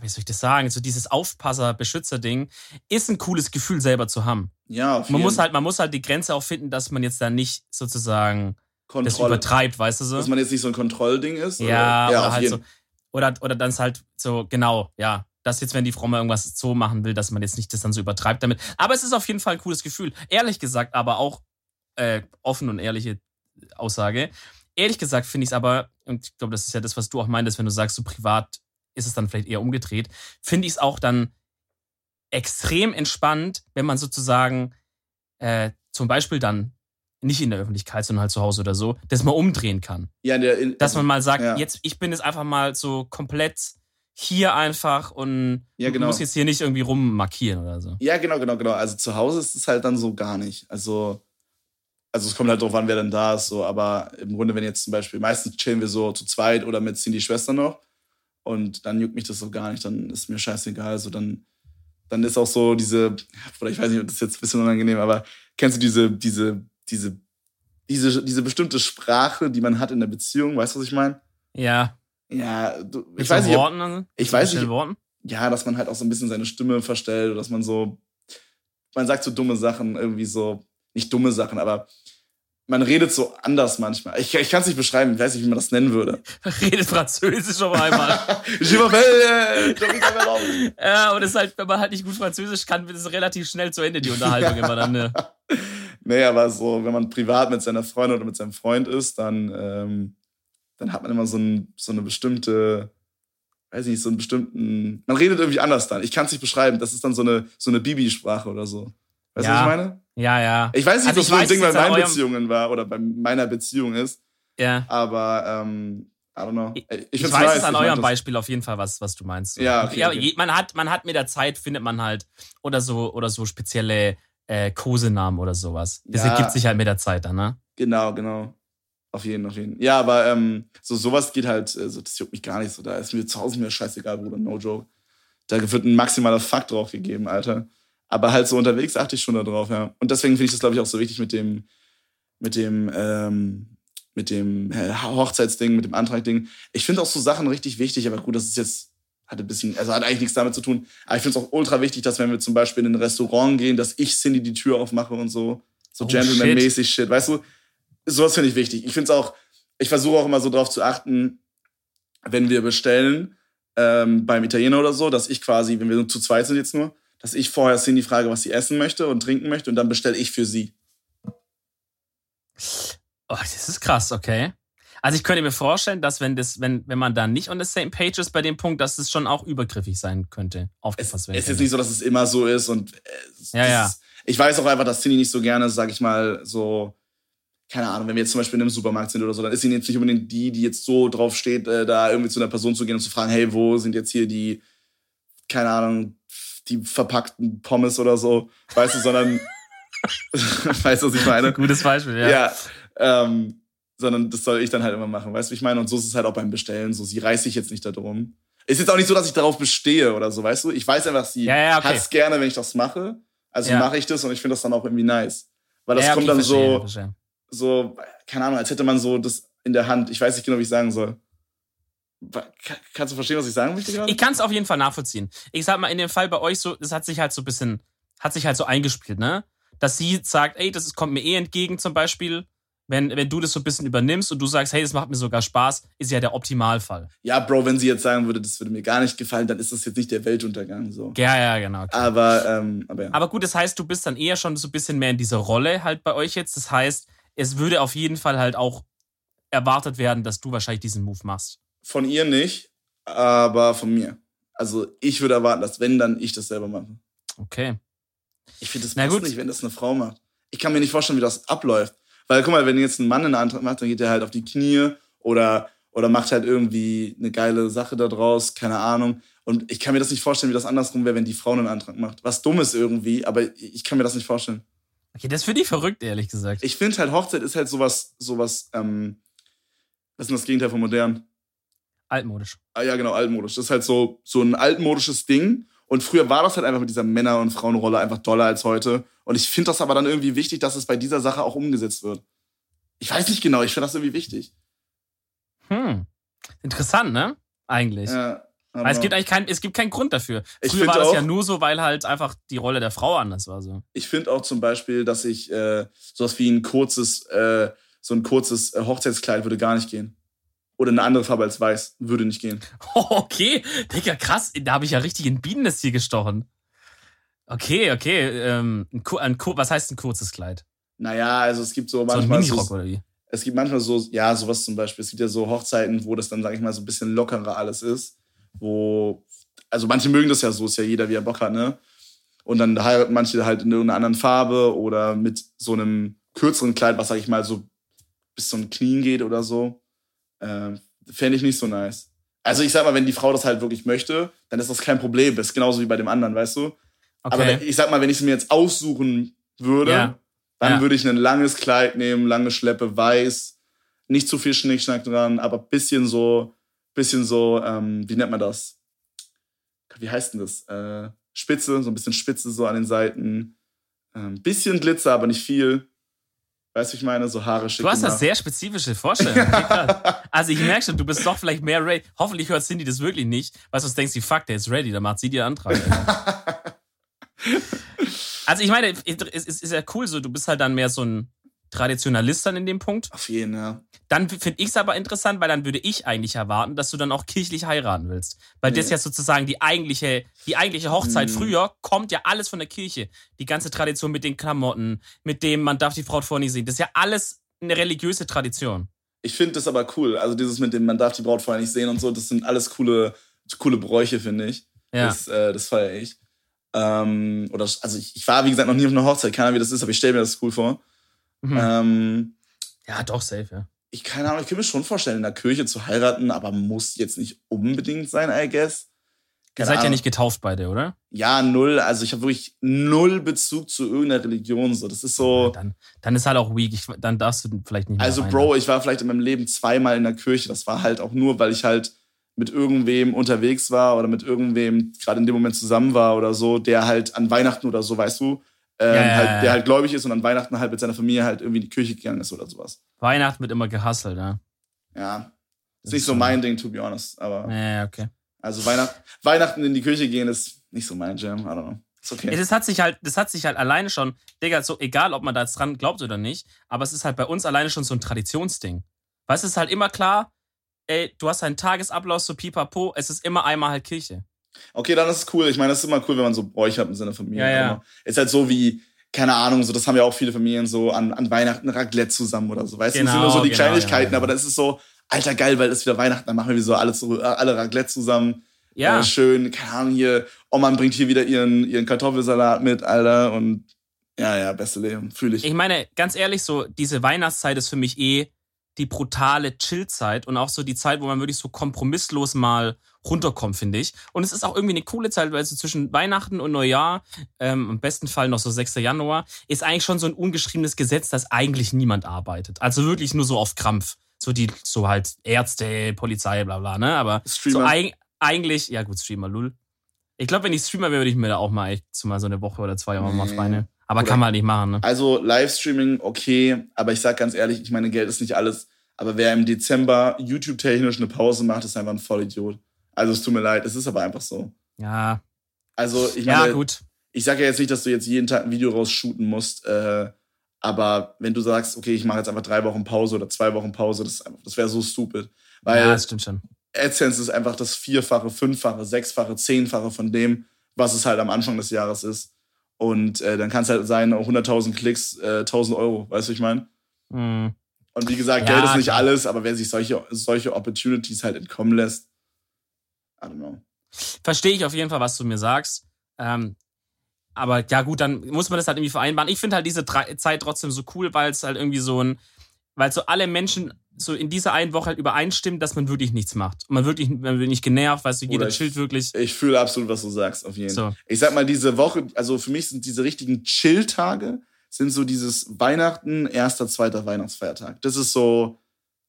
wie soll ich das sagen, so dieses Aufpasser-Beschützer-Ding, ist ein cooles Gefühl selber zu haben. Ja, auf Man jeden muss halt, man muss halt die Grenze auch finden, dass man jetzt da nicht sozusagen das Kontrolle. übertreibt, weißt du so? Dass man jetzt nicht so ein Kontrollding ist? Ja, oder, ja oder halt jeden so. Oder, oder dann ist halt so, genau, ja. Dass jetzt, wenn die Frau mal irgendwas so machen will, dass man jetzt nicht das dann so übertreibt damit. Aber es ist auf jeden Fall ein cooles Gefühl. Ehrlich gesagt, aber auch äh, offen und ehrliche Aussage. Ehrlich gesagt finde ich es aber, und ich glaube, das ist ja das, was du auch meintest, wenn du sagst, so privat ist es dann vielleicht eher umgedreht, finde ich es auch dann extrem entspannt, wenn man sozusagen äh, zum Beispiel dann nicht in der Öffentlichkeit, sondern halt zu Hause oder so, das mal umdrehen kann. Ja, der, in, Dass man mal sagt, ja. jetzt, ich bin jetzt einfach mal so komplett hier einfach und Ja, genau. muss jetzt hier nicht irgendwie rummarkieren oder so. Ja, genau, genau, genau. Also zu Hause ist es halt dann so gar nicht. Also, also es kommt halt drauf an, wer denn da ist, so, aber im Grunde, wenn jetzt zum Beispiel, meistens chillen wir so zu zweit oder mit Cindy Schwester noch und dann juckt mich das so gar nicht, dann ist mir scheißegal. Also dann, dann ist auch so diese, oder ich weiß nicht, das ist jetzt ein bisschen unangenehm, aber kennst du diese, diese, diese, diese, diese bestimmte Sprache, die man hat in der Beziehung, weißt du, was ich meine? Ja. Ja, du, Mit ich weiß so nicht, Worten, also? ich Mit weiß nicht- Worten? ja, dass man halt auch so ein bisschen seine Stimme verstellt oder dass man so, man sagt so dumme Sachen, irgendwie so, nicht dumme Sachen, aber man redet so anders manchmal. Ich, ich kann es nicht beschreiben, ich weiß nicht, wie man das nennen würde. Redet Französisch auf einmal. *laughs* Je m'appelle, äh, ja, und es ist halt, wenn man halt nicht gut Französisch kann, wird es relativ schnell zu Ende, die Unterhaltung immer dann. Ne? *laughs* Nee, aber so, wenn man privat mit seiner Freundin oder mit seinem Freund ist, dann, ähm, dann hat man immer so, ein, so eine bestimmte, weiß ich nicht, so einen bestimmten, man redet irgendwie anders dann. Ich kann es nicht beschreiben. Das ist dann so eine, so eine Bibi-Sprache oder so. Weißt du, Ja. was ich meine? Ja, ja. Ich weiß nicht, Also ob so ein Ding bei meinen Beziehungen war oder bei meiner Beziehung ist, ja. aber ähm, I don't know. Ich- Ich, weiß es an eurem. Beispiel auf jeden Fall, was, was du meinst. Ja, okay, okay. je- Man, hat, man hat mit der Zeit, findet man halt, oder so, oder so spezielle äh, Kosenamen oder sowas. Das Ja. ergibt sich halt mit der Zeit dann, ne? Genau, genau. Auf jeden, auf jeden. Ja, aber ähm, so sowas geht halt, also das juckt mich gar nicht so. Da ist mir zu Hause mir scheißegal, Bruder, no joke. Da wird ein maximaler Fakt drauf gegeben, Alter. Aber halt so unterwegs achte ich schon da drauf, ja. Und deswegen finde ich das, glaube ich, auch so wichtig mit dem, mit dem, ähm, mit dem äh, Hochzeitsding, mit dem Antragding. Ich finde auch so Sachen richtig wichtig, aber gut, das ist jetzt, hat ein bisschen, also hat eigentlich nichts damit zu tun. Aber ich finde es auch ultra wichtig, dass wenn wir zum Beispiel in ein Restaurant gehen, dass ich Cindy die Tür aufmache und so. So Oh, Gentleman-mäßig Shit. Weißt du, sowas finde ich wichtig. Ich finde es auch, ich versuche auch immer so drauf zu achten, wenn wir bestellen, ähm, beim Italiener oder so, dass ich quasi, wenn wir zu zweit sind jetzt nur, dass ich vorher Cindy frage, was sie essen möchte und trinken möchte und dann bestelle ich für sie. Oh, das ist krass, okay. Also ich könnte mir vorstellen, dass wenn das, wenn, wenn man da nicht on the same page ist bei dem Punkt, dass es schon auch übergriffig sein könnte. Es Aufgefasst ist werden jetzt könnte. nicht so, dass es immer so ist und äh, es- Ja, ja. Ist, ich weiß auch einfach, dass Cindy nicht so gerne, sag ich mal, so, keine Ahnung, wenn wir jetzt zum Beispiel in einem Supermarkt sind oder so, dann ist sie jetzt nicht unbedingt die, die jetzt so drauf steht, äh, da irgendwie zu einer Person zu gehen und zu fragen, hey, wo sind jetzt hier die, keine Ahnung, die verpackten Pommes oder so, weißt du, sondern, *laughs* weißt du, was ich meine? Gutes Beispiel, ja. Ja, ähm, sondern das soll ich dann halt immer machen, weißt du, wie ich meine? Und so ist es halt auch beim Bestellen, so, sie reißt sich jetzt nicht darum. Ist jetzt auch nicht so, dass ich darauf bestehe oder so, weißt du? Ich weiß einfach, sie Ja, ja, okay. hat's gerne, wenn ich das mache. Also Ja. mache ich das und ich finde das dann auch irgendwie nice. Weil das Ja, okay, kommt dann verstehe, so, verstehe. so, keine Ahnung, als hätte man so das in der Hand. Ich weiß nicht genau, wie ich sagen soll. Kannst du verstehen, was ich sagen möchte gerade? Ich kann es auf jeden Fall nachvollziehen. Ich sag mal, in dem Fall bei euch so, das hat sich halt so ein bisschen, hat sich halt so eingespielt, ne? Dass sie sagt, ey, das kommt mir eh entgegen zum Beispiel. Wenn, wenn du das so ein bisschen übernimmst und du sagst, hey, das macht mir sogar Spaß, ist ja der Optimalfall. Ja, Bro, wenn sie jetzt sagen würde, das würde mir gar nicht gefallen, dann ist das jetzt nicht der Weltuntergang. So. Ja, ja, genau. Okay. Aber, ähm, aber ja. Aber gut, das heißt, du bist dann eher schon so ein bisschen mehr in dieser Rolle halt bei euch jetzt. Das heißt, es würde auf jeden Fall halt auch erwartet werden, dass du wahrscheinlich diesen Move machst. Von ihr nicht, aber von mir. Also ich würde erwarten, dass wenn, dann ich das selber mache. Okay. Ich finde das Na passt gut. nicht, wenn das eine Frau macht. Ich kann mir nicht vorstellen, wie das abläuft. Weil guck mal, wenn jetzt ein Mann einen Antrag macht, dann geht er halt auf die Knie oder, oder macht halt irgendwie eine geile Sache da draus, keine Ahnung. Und ich kann mir das nicht vorstellen, wie das andersrum wäre, wenn die Frau einen Antrag macht. Was dumm ist irgendwie, aber ich kann mir das nicht vorstellen. Okay, das finde ich verrückt, ehrlich gesagt. Ich finde halt, Hochzeit ist halt sowas, sowas, ähm, was ist denn das Gegenteil von modern? Altmodisch. Ah, ja, genau, altmodisch. Das ist halt so, so ein altmodisches Ding. Und früher war das halt einfach mit dieser Männer- und Frauenrolle einfach doller als heute. Und ich finde das aber dann irgendwie wichtig, dass es bei dieser Sache auch umgesetzt wird. Ich weiß nicht genau, ich finde das irgendwie wichtig. Hm. Interessant, ne? Eigentlich. Ja, Weil es gibt eigentlich kein, es gibt keinen Grund dafür. Ich Früher war das auch- ja nur so, weil halt einfach die Rolle der Frau anders war. So. ich finde auch zum Beispiel, dass ich äh, sowas wie ein kurzes, äh, so ein kurzes äh, Hochzeitskleid würde gar nicht gehen. Oder eine andere Farbe als weiß würde nicht gehen. *laughs* Okay, Digga, krass. Da habe ich ja richtig in Bienennest hier gestochen. Okay, okay. Ähm, ein, ein, was heißt ein kurzes Kleid? Naja, also es gibt so So ein manchmal Minirock oder wie? es gibt manchmal so, ja, sowas zum Beispiel. Es gibt ja so Hochzeiten, wo das dann, sag ich mal, so ein bisschen lockerer alles ist. Wo, also manche mögen das ja so, ist ja jeder, wie er Bock hat, ne? Und dann heiraten manche halt in irgendeiner anderen Farbe oder mit so einem kürzeren Kleid, was, sag ich mal, so bis zum Knien geht oder so, äh, fände ich nicht so nice. Also ich sag mal, wenn die Frau das halt wirklich möchte, dann ist das kein Problem. Das ist genauso wie bei dem anderen, weißt du? Okay. Aber ich sag mal, wenn ich es mir jetzt aussuchen würde, Ja. dann Ja. würde ich ein langes Kleid nehmen, lange Schleppe, weiß, nicht zu viel Schnickschnack dran, aber bisschen so, bisschen so, ähm, wie nennt man das? Wie heißt denn das? Äh, Spitze, so ein bisschen Spitze so an den Seiten. Ähm, bisschen Glitzer, aber nicht viel. Weißt du, ich meine? So Haare schick Du hast da sehr spezifische Vorstellungen. *laughs* Also ich merke schon, du bist doch vielleicht mehr ready. Hoffentlich hört Cindy das wirklich nicht, weil sonst denkst du, fuck, der ist ready, dann macht sie dir einen Antrag. *laughs* also ich meine, es ist, ist ja cool so, du bist halt dann mehr so ein Traditionalist dann in dem Punkt. Auf jeden, ja. Dann finde ich es aber interessant, weil dann würde ich eigentlich erwarten, dass du dann auch kirchlich heiraten willst. Weil das Nee. ja sozusagen die eigentliche, die eigentliche Hochzeit Hm. früher kommt ja alles von der Kirche. Die ganze Tradition mit den Klamotten, mit dem, man darf die Braut vor nicht sehen. Das ist ja alles eine religiöse Tradition. Ich finde das aber cool. Also dieses mit dem, man darf die Braut vorher nicht sehen und so, das sind alles coole, coole Bräuche, finde ich. Ja. Das, äh, das feiere ich. Ähm, oder, also ich, ich war, wie gesagt, noch nie auf einer Hochzeit, keine Ahnung, wie das ist, aber ich stelle mir das cool vor. Mhm. Ähm, ja, doch, safe, ja. ich keine Ahnung, ich kann mir schon vorstellen, in der Kirche zu heiraten, aber muss jetzt nicht unbedingt sein, I guess. Ihr Keine seid ja Ahnung. nicht getauft beide, oder? Ja, null. Also ich habe wirklich null Bezug zu irgendeiner Religion. So, das ist so. Dann, dann ist halt auch weak. Ich, dann darfst du vielleicht nicht mehr Also, rein. Bro, ich war vielleicht in meinem Leben zweimal in der Kirche. Das war halt auch nur, weil ich halt mit irgendwem unterwegs war oder mit irgendwem gerade in dem Moment zusammen war oder so, der halt an Weihnachten oder so, weißt du, ähm, Ja, ja, halt, der halt gläubig ist und an Weihnachten halt mit seiner Familie halt irgendwie in die Kirche gegangen ist oder sowas. Weihnachten wird immer gehustelt, ja. Ja. Das Ist nicht so schon- mein Ding, to be honest. Aber Ja, okay. also Weihnacht, Weihnachten in die Kirche gehen ist nicht so mein Jam. I don't know. Ist okay. Das hat sich halt, das hat sich halt alleine schon, Digga, so egal, ob man da jetzt dran glaubt oder nicht, aber es ist halt bei uns alleine schon so ein Traditionsding. Weißt du, es ist halt immer klar, ey, du hast einen Tagesablauf, so pipapo, es ist immer einmal halt Kirche. Okay, dann ist es cool. Ich meine, das ist immer cool, wenn man so Bräuche hat in seiner Familie. Ja, ja. Aber Ist halt so wie, keine Ahnung, so, das haben ja auch viele Familien so an, an Weihnachten Raclette zusammen oder so. Weißt du, das sind Genau, nur so die genau, Kleinigkeiten, ja, ja. aber das ist so, alter geil, weil es wieder Weihnachten, dann machen wir so alle, so, alle Raclette zusammen. Ja, Äh, schön, keine Ahnung, hier, Oma bringt hier wieder ihren, ihren Kartoffelsalat mit, Alter, und ja, ja, beste Leben, fühle ich. ich meine, ganz ehrlich, so, diese Weihnachtszeit ist für mich eh die brutale Chillzeit und auch so die Zeit, wo man wirklich so kompromisslos mal runterkommt, finde ich. Und es ist auch irgendwie eine coole Zeit, weil so zwischen Weihnachten und Neujahr, ähm, im besten Fall noch so 6. Januar, ist eigentlich schon so ein ungeschriebenes Gesetz, dass eigentlich niemand arbeitet. Also wirklich nur so auf Krampf. So die, so halt Ärzte, Polizei, bla bla, ne? Aber so Streamer. eig eigentlich, ja gut, Streamer, lul. Ich glaube, wenn ich Streamer wäre, würde ich mir da auch mal echt so mal so eine Woche oder zwei mal Nee. Beine. Aber Oder- kann man halt nicht machen, ne? Also Livestreaming, okay, aber ich sag ganz ehrlich, ich meine, Geld ist nicht alles. Aber wer im Dezember YouTube-technisch eine Pause macht, ist einfach ein Vollidiot. Also es tut mir leid, es ist aber einfach so. Ja, Also ich ja, meine, gut. ich sage ja jetzt nicht, dass du jetzt jeden Tag ein Video rausshooten musst, äh, aber wenn du sagst, okay, ich mache jetzt einfach drei Wochen Pause oder zwei Wochen Pause, das, das wäre so stupid. Weil ja, das stimmt schon. AdSense ist einfach das Vierfache, Fünffache, Sechsfache, Zehnfache von dem, was es halt am Anfang des Jahres ist. Und äh, dann kann es halt sein, 100.000 Klicks, äh, 1.000 Euro, weißt du, ich meine? Hm. Und wie gesagt, Ja, Geld ist nicht alles, aber wer sich solche, solche Opportunities halt entkommen lässt, I don't know. Verstehe ich auf jeden Fall, was du mir sagst. Ähm, aber ja, gut, dann muss man das halt irgendwie vereinbaren. Ich finde halt diese drei- Zeit trotzdem so cool, weil es halt irgendwie so ein, weil so alle Menschen so in dieser einen Woche halt übereinstimmen, dass man wirklich nichts macht. Und man wirklich, man wird nicht genervt, weißt du, jeder Oder ich- chillt wirklich. Ich fühle absolut, was du sagst, auf jeden Fall. So. Ich sag mal, diese Woche, also für mich sind diese richtigen Chill-Tage, sind so dieses Weihnachten, erster, zweiter Weihnachtsfeiertag. Das ist so,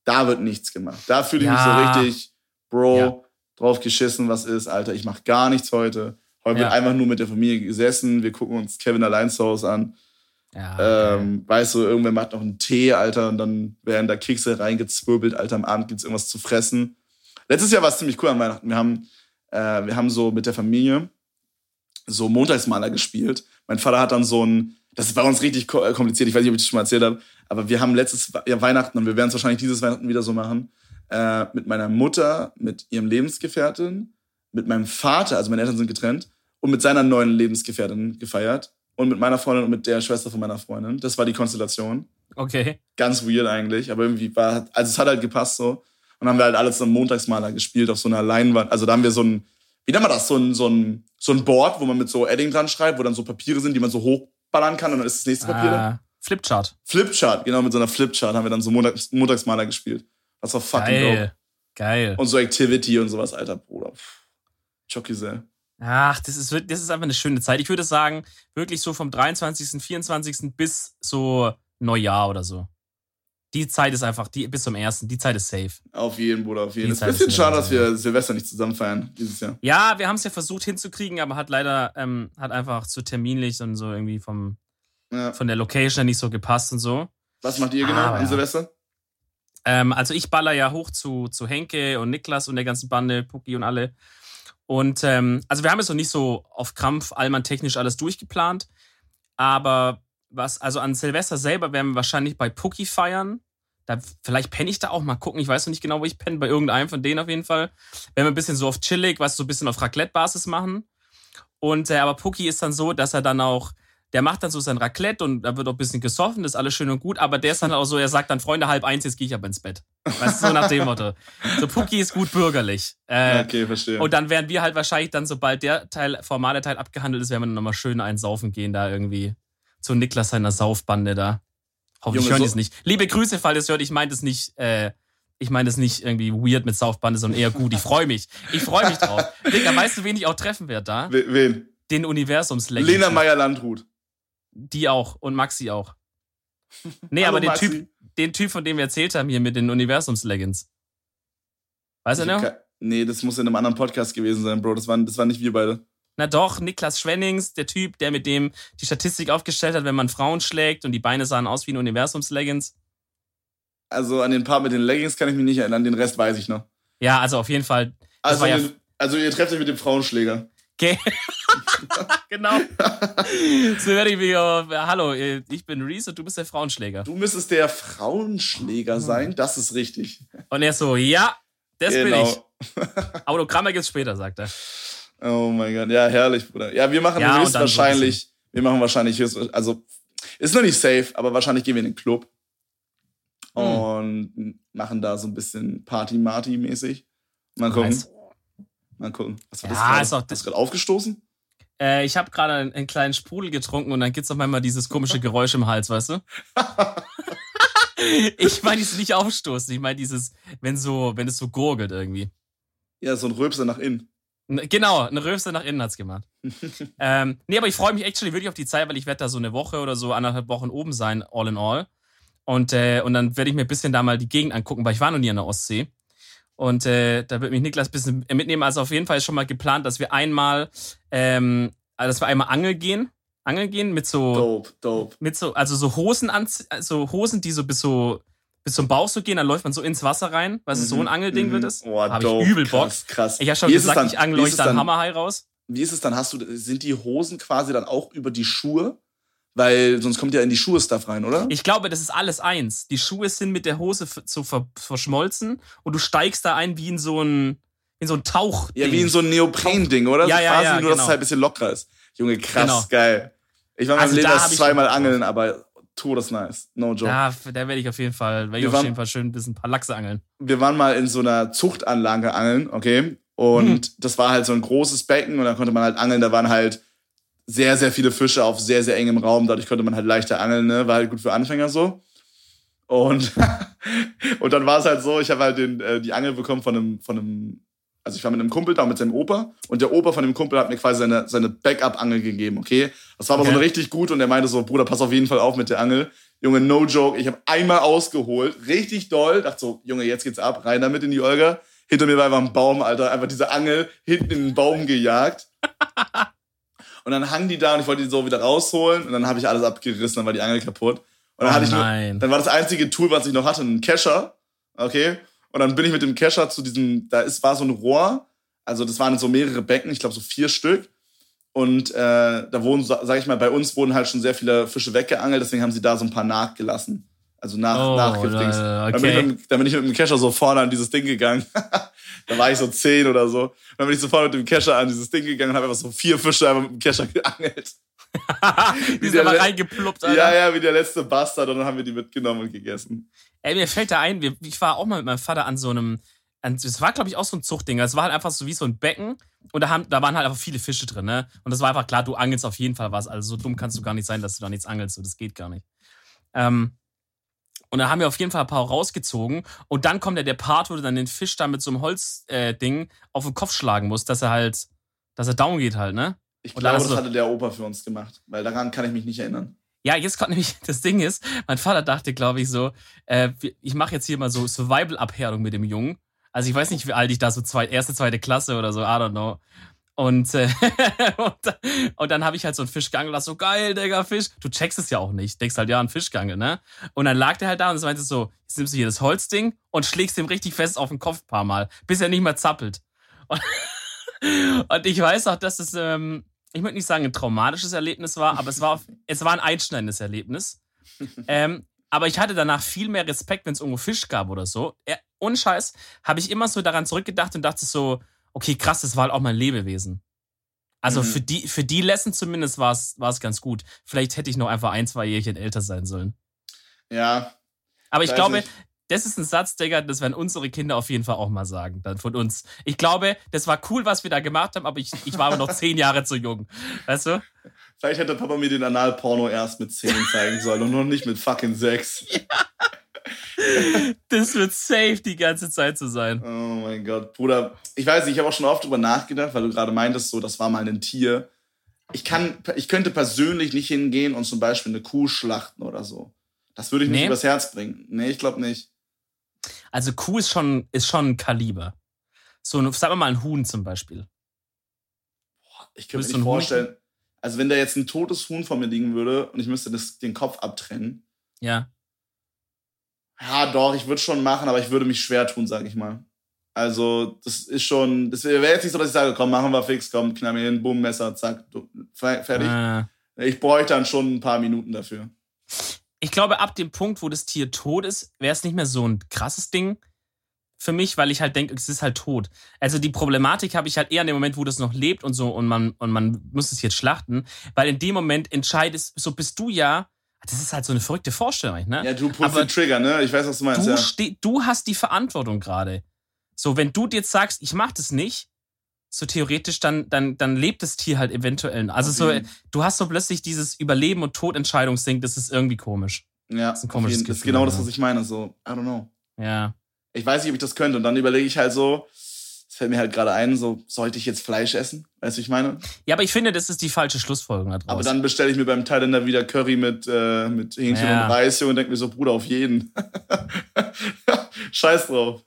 da wird nichts gemacht. Da fühle ich Ja. mich so richtig, Bro, Ja. Drauf geschissen, was ist, Alter. Ich mach gar nichts heute. Heute Ja. wird einfach nur mit der Familie gesessen. Wir gucken uns Kevin allein zu Hause an. Ja, Ähm, weißt du, irgendwer macht noch einen Tee, Alter, und dann werden da Kekse reingezwirbelt, Alter, am Abend gibt's irgendwas zu fressen. Letztes Jahr war es ziemlich cool an Weihnachten. Wir haben, äh, wir haben so mit der Familie so Montagsmaler gespielt. Mein Vater hat dann so ein, das ist bei uns richtig äh, kompliziert, ich weiß nicht, ob ich das schon mal erzählt habe, aber wir haben letztes ja, Weihnachten, und wir werden es wahrscheinlich dieses Weihnachten wieder so machen, äh, mit meiner Mutter, mit ihrem Lebensgefährtin, mit meinem Vater, also meine Eltern sind getrennt, und mit seiner neuen Lebensgefährtin gefeiert. Und mit meiner Freundin und mit der Schwester von meiner Freundin. Das war die Konstellation. okay. Ganz weird eigentlich, aber irgendwie war, also es hat halt gepasst so. Und dann haben wir halt alles am Montagsmaler gespielt auf so einer Leinwand. Also da haben wir so ein, wie nennt man das, so ein, so ein, so ein Board, wo man mit so Edding dran schreibt, wo dann so Papiere sind, die man so hochballern kann und dann ist das nächste Papier. Ah, Flipchart. Flipchart, genau, mit so einer Flipchart haben wir dann so Montags Montagsmaler gespielt. Das war fucking Geil. dope. Geil. Und so Activity und sowas, alter Bruder. Chucky sehr. Ach, das ist, das ist einfach eine schöne Zeit. Ich würde sagen, wirklich so vom 23., 24. bis so Neujahr oder so. Die Zeit ist einfach, die, bis zum ersten, die Zeit ist safe. Auf jeden, Bruder, auf jeden. Es ist ein bisschen schade, dass wir Silvester nicht zusammen feiern dieses Jahr. Ja, wir haben es ja versucht hinzukriegen, aber hat leider, ähm, hat einfach zu terminlich und so irgendwie vom, Ja. von der Location nicht so gepasst und so. Was macht ihr genau Aber an ja. Silvester? Ähm, also ich baller ja hoch zu, zu Henke und Niklas und der ganzen Bande, Puki und alle. Und ähm, also wir haben jetzt noch nicht so auf Krampf allmann technisch alles durchgeplant. Aber was, also an Silvester selber werden wir wahrscheinlich bei Puki feiern. Da, vielleicht penne ich da auch mal gucken. Ich weiß noch nicht genau, wo ich penne. Bei irgendeinem von denen auf jeden Fall. Wenn wir ein bisschen so auf chillig, was so ein bisschen auf Raclette-Basis machen. Und äh, aber Puki ist dann so, dass er dann auch, der macht dann so sein Raclette und da wird auch ein bisschen gesoffen, das ist alles schön und gut, aber der ist dann auch so, er sagt dann, Freunde, halb eins, jetzt gehe ich aber ins Bett. Weißt du, so nach dem Motto. So Puki ist gut bürgerlich. Äh, okay, verstehe. und dann werden wir halt wahrscheinlich dann, sobald der Teil, formale Teil abgehandelt ist, werden wir dann nochmal schön einsaufen gehen, da irgendwie zu Niklas seiner Saufbande da. Hoffentlich hören die es nicht. Liebe Grüße, falls ihr es hört, ich meine das nicht, äh, ich meine das nicht irgendwie weird mit Saufbande, sondern eher gut. Ich freue mich. Ich freue mich drauf. Digga, weißt du, wen ich auch treffen werde da? We- Wen? Den universums Lena Meyer-Landrut. Die auch und Maxi auch. *laughs* Nee, Hallo, aber den Maxi. Typ, den Typ, von dem wir erzählt haben hier mit den Universums-Leggings. Weißt du noch? Nee, das muss in einem anderen Podcast gewesen sein, Bro. Das waren, das waren nicht wir beide. Na doch, Niklas Schwennings, der Typ, der mit dem die Statistik aufgestellt hat, wenn man Frauen schlägt und die Beine sahen aus wie ein Universums-Leggings. Also an den Part mit den Leggings kann ich mich nicht erinnern, den Rest weiß ich noch. Ja, also auf jeden Fall. Also, ja also ihr trefft euch mit dem Frauenschläger. Okay. *laughs* genau. so werde ich mich, hallo, äh, ich bin Reese und du bist der Frauenschläger. Du müsstest der. Frauenschläger sein, das ist richtig. Und er so, ja, das bin Genau. ich. Autogramme gibt's später, sagt er. Oh mein Gott, ja, herrlich, Bruder. Ja, wir machen Ja, höchstwahrscheinlich, wir machen wahrscheinlich, also ist noch nicht safe, aber wahrscheinlich gehen wir in den Club Hm. und machen da so ein bisschen Party-Marty-mäßig. Mal gucken. Nice. Mal gucken. Was war Ja, das gerade? ist auch- Hast du gerade aufgestoßen? Äh, ich habe gerade einen, einen kleinen Sprudel getrunken und dann gibt's auf einmal dieses komische Geräusch im Hals, weißt du? *laughs* ich meine dieses nicht aufstoßen, ich meine dieses, wenn so, wenn es so gurgelt irgendwie. Ja, so ein Rülpser nach innen. Genau, eine Rülpse nach innen hat's gemacht. *laughs* ähm, nee, aber ich freue mich actually wirklich auf die Zeit, weil ich werde da so eine Woche oder so anderthalb Wochen oben sein, all in all. Und, äh, und dann werde ich mir ein bisschen da mal die Gegend angucken, weil ich war noch nie an der Ostsee. Und äh, da wird mich Niklas ein bisschen mitnehmen. Also auf jeden Fall ist schon mal geplant, dass wir einmal, ähm, also dass wir einmal angeln gehen. Angeln gehen mit so, Dope, dope. mit so, also so Hosen an, so Hosen, die so bis so bis zum Bauch so gehen, dann läuft man so ins Wasser rein, weil es so ein Angelding Mhm. wird es. Oh, Hab dope. ich übel Bock. Krass, krass. Ich habe schon gesagt, dann- ich angle euch dann- Hammerhai raus. Wie ist es dann? Hast du, sind die Hosen quasi dann auch über die Schuhe? Weil sonst kommt ja in die Schuhe Stuff rein, oder? Ich glaube, das ist alles eins. Die Schuhe sind mit der Hose so ver verschmolzen und du steigst da ein wie in so ein, in so ein Tauch. Ja, wie in so ein Neopren-Ding, oder? Ja, so ja, quasi, ja, nur dass genau. es halt ein bisschen lockerer ist. Junge, krass, Genau. geil. Ich war in meinem Also Leben erst zweimal angeln, aber todesnice. No joke. Da, da werde ich auf jeden Fall, werde ich Wir auf waren- jeden Fall schön ein bisschen ein paar Lachse angeln. Wir waren mal in so einer Zuchtanlage angeln, okay? Und Hm. das war halt so ein großes Becken und da konnte man halt angeln. Da waren halt sehr, sehr viele Fische auf sehr, sehr engem Raum. Dadurch konnte man halt leichter angeln, ne? War halt gut für Anfänger so. Und, *laughs* und dann war es halt so, ich habe halt den, äh, die Angel bekommen von einem, von einem, also ich war mit einem Kumpel da mit seinem Opa und der Opa von dem Kumpel hat mir quasi seine, seine Backup-Angel gegeben, okay? Das war aber Okay. so eine richtig gut und er meinte so, Bruder, pass auf jeden Fall auf mit der Angel. Junge, no joke, ich habe einmal ausgeholt, richtig doll, dachte so, Junge, jetzt geht's ab, rein damit in die Olga. Hinter mir war einfach ein Baum, Alter, einfach diese Angel hinten in den Baum gejagt. Und dann hang die da und ich wollte die so wieder rausholen und dann habe ich alles abgerissen, dann war die Angel kaputt. Und dann Oh hatte ich nur, dann war das einzige Tool, was ich noch hatte, ein Kescher. Okay. Und dann bin ich mit dem Kescher zu diesem, da ist, war so ein Rohr. Also das waren so mehrere Becken, ich glaube so vier Stück. Und äh, da wurden, sa- sag ich mal, bei uns wurden halt schon sehr viele Fische weggeangelt, deswegen haben sie da so ein paar nachgelassen. Also nach, Oh, Dann, bin ich okay. mit, dem- dann bin ich mit dem Kescher so vorne an dieses Ding gegangen. *laughs* da war ich so zehn oder so. Dann bin ich so vorne mit dem Kescher an dieses Ding gegangen und habe einfach so vier Fische einfach mit dem Kescher geangelt. *laughs* die sind aber reingepluppt, Alter. Ja, ja, wie der letzte Bastard. Und dann haben wir die mitgenommen und gegessen. Ey, mir fällt da ein, ich war auch mal mit meinem Vater an so einem, das war, glaube ich, auch so ein Zuchtding. Es war halt einfach so wie so ein Becken und da, haben, da waren halt einfach viele Fische drin, ne? Und das war einfach klar, du angelst auf jeden Fall was. Also so dumm kannst du gar nicht sein, dass du da nichts angelst. So, das geht gar nicht. Ähm, und dann haben wir auf jeden Fall ein paar rausgezogen. Und dann kommt ja der Part, wo du dann den Fisch da mit so einem Holzding äh, auf den Kopf schlagen musst, dass er halt, dass er down geht halt, ne? Ich glaube, das hatte der Opa für uns gemacht, weil daran kann ich mich nicht erinnern. Ja, jetzt kommt *laughs* nämlich das Ding ist, mein Vater dachte, glaube ich, so, äh, ich mache jetzt hier mal so Survival-Abhärtung mit dem Jungen. Also ich weiß nicht, wie alt ich da so zwei, erste, zweite Klasse oder so, I don't know. Und, äh, *laughs* und, und, dann habe ich halt so einen Fisch geangelt, so geil, Digga, Fisch. Du checkst es ja auch nicht. Denkst halt, ja, ein Fisch ne? Und dann lag der halt da und meinte so, jetzt nimmst du hier das Holzding und schlägst ihm richtig fest auf den Kopf ein paar Mal, bis er nicht mehr zappelt. Und, *laughs* und ich weiß auch, dass es, ähm, ich möchte nicht sagen, ein traumatisches Erlebnis war, aber es war, *laughs* es war ein einschneidendes Erlebnis. ähm, aber ich hatte danach viel mehr Respekt, wenn es irgendwo Fisch gab oder so. Ja, ohne Scheiß habe ich immer so daran zurückgedacht und dachte so, okay, krass, das war halt auch mein Lebewesen. Also mhm. für die, für die Lesson zumindest war es, war es ganz gut. Vielleicht hätte ich noch einfach ein, zwei Jährchen älter sein sollen. Ja. Aber ich glaube, ich. das ist ein Satz, Digga, das werden unsere Kinder auf jeden Fall auch mal sagen, dann von uns. Ich glaube, das war cool, was wir da gemacht haben, aber ich, ich war aber noch zehn Jahre zu jung. Weißt du? Vielleicht hätte Papa mir den Analporno erst mit zehn zeigen sollen und noch nicht mit fucking sechs. *laughs* Ja. *laughs* Das wird safe die ganze Zeit so sein. Oh mein Gott, Bruder. Ich weiß nicht, ich habe auch schon oft drüber nachgedacht, weil du gerade meintest, so, das war mal ein Tier. Ich kann, ich könnte persönlich nicht hingehen und zum Beispiel eine Kuh schlachten oder so. Das würde ich nicht nee. übers Herz bringen. Nee, ich glaube nicht. Also Kuh ist schon, ist schon ein Kaliber. So, sagen wir mal ein Huhn zum Beispiel. Boah, ich könnte mir nicht vorstellen. Also wenn da jetzt ein totes Huhn vor mir liegen würde und ich müsste das, den Kopf abtrennen. Ja. Ja, doch, ich würde schon machen, aber ich würde mich schwer tun, sag ich mal. Also, das ist schon, das wäre jetzt nicht so, dass ich sage, komm, machen wir fix, komm, knall mir hin, bumm, Messer, zack, fertig. Ah. Ich bräuchte dann schon ein paar Minuten dafür. Ich glaube, ab dem Punkt, wo das Tier tot ist, wäre es nicht mehr so ein krasses Ding für mich, weil ich halt denke, es ist halt tot. Also die Problematik habe ich halt eher in dem Moment, wo das noch lebt und so und man und man muss es jetzt schlachten, weil in dem Moment entscheidest, so bist du ja das ist halt so eine verrückte Vorstellung, ne? Ja, du putzt den Trigger, ne? Ich weiß, was du meinst. Du, ja. du hast die Verantwortung gerade. So, wenn du jetzt sagst, ich mach das nicht, so theoretisch, dann, dann, dann lebt das Tier halt eventuell. Also so, du hast so plötzlich dieses Überleben- und Todentscheidungsding, das ist irgendwie komisch. Ja, das ist, ein komisches das ist genau das, was ich meine. So, I don't know. Ja. Ich weiß nicht, ob ich das könnte. Und dann überlege ich halt so, fällt mir halt gerade ein, so, sollte ich jetzt Fleisch essen? Weißt du, ich meine? Ja, aber ich finde, das ist die falsche Schlussfolgerung daraus. Aber dann bestelle ich mir beim Thailänder wieder Curry mit, äh, mit Hähnchen ja. und Reis und denke mir so, Bruder, auf jeden. *laughs* Scheiß drauf.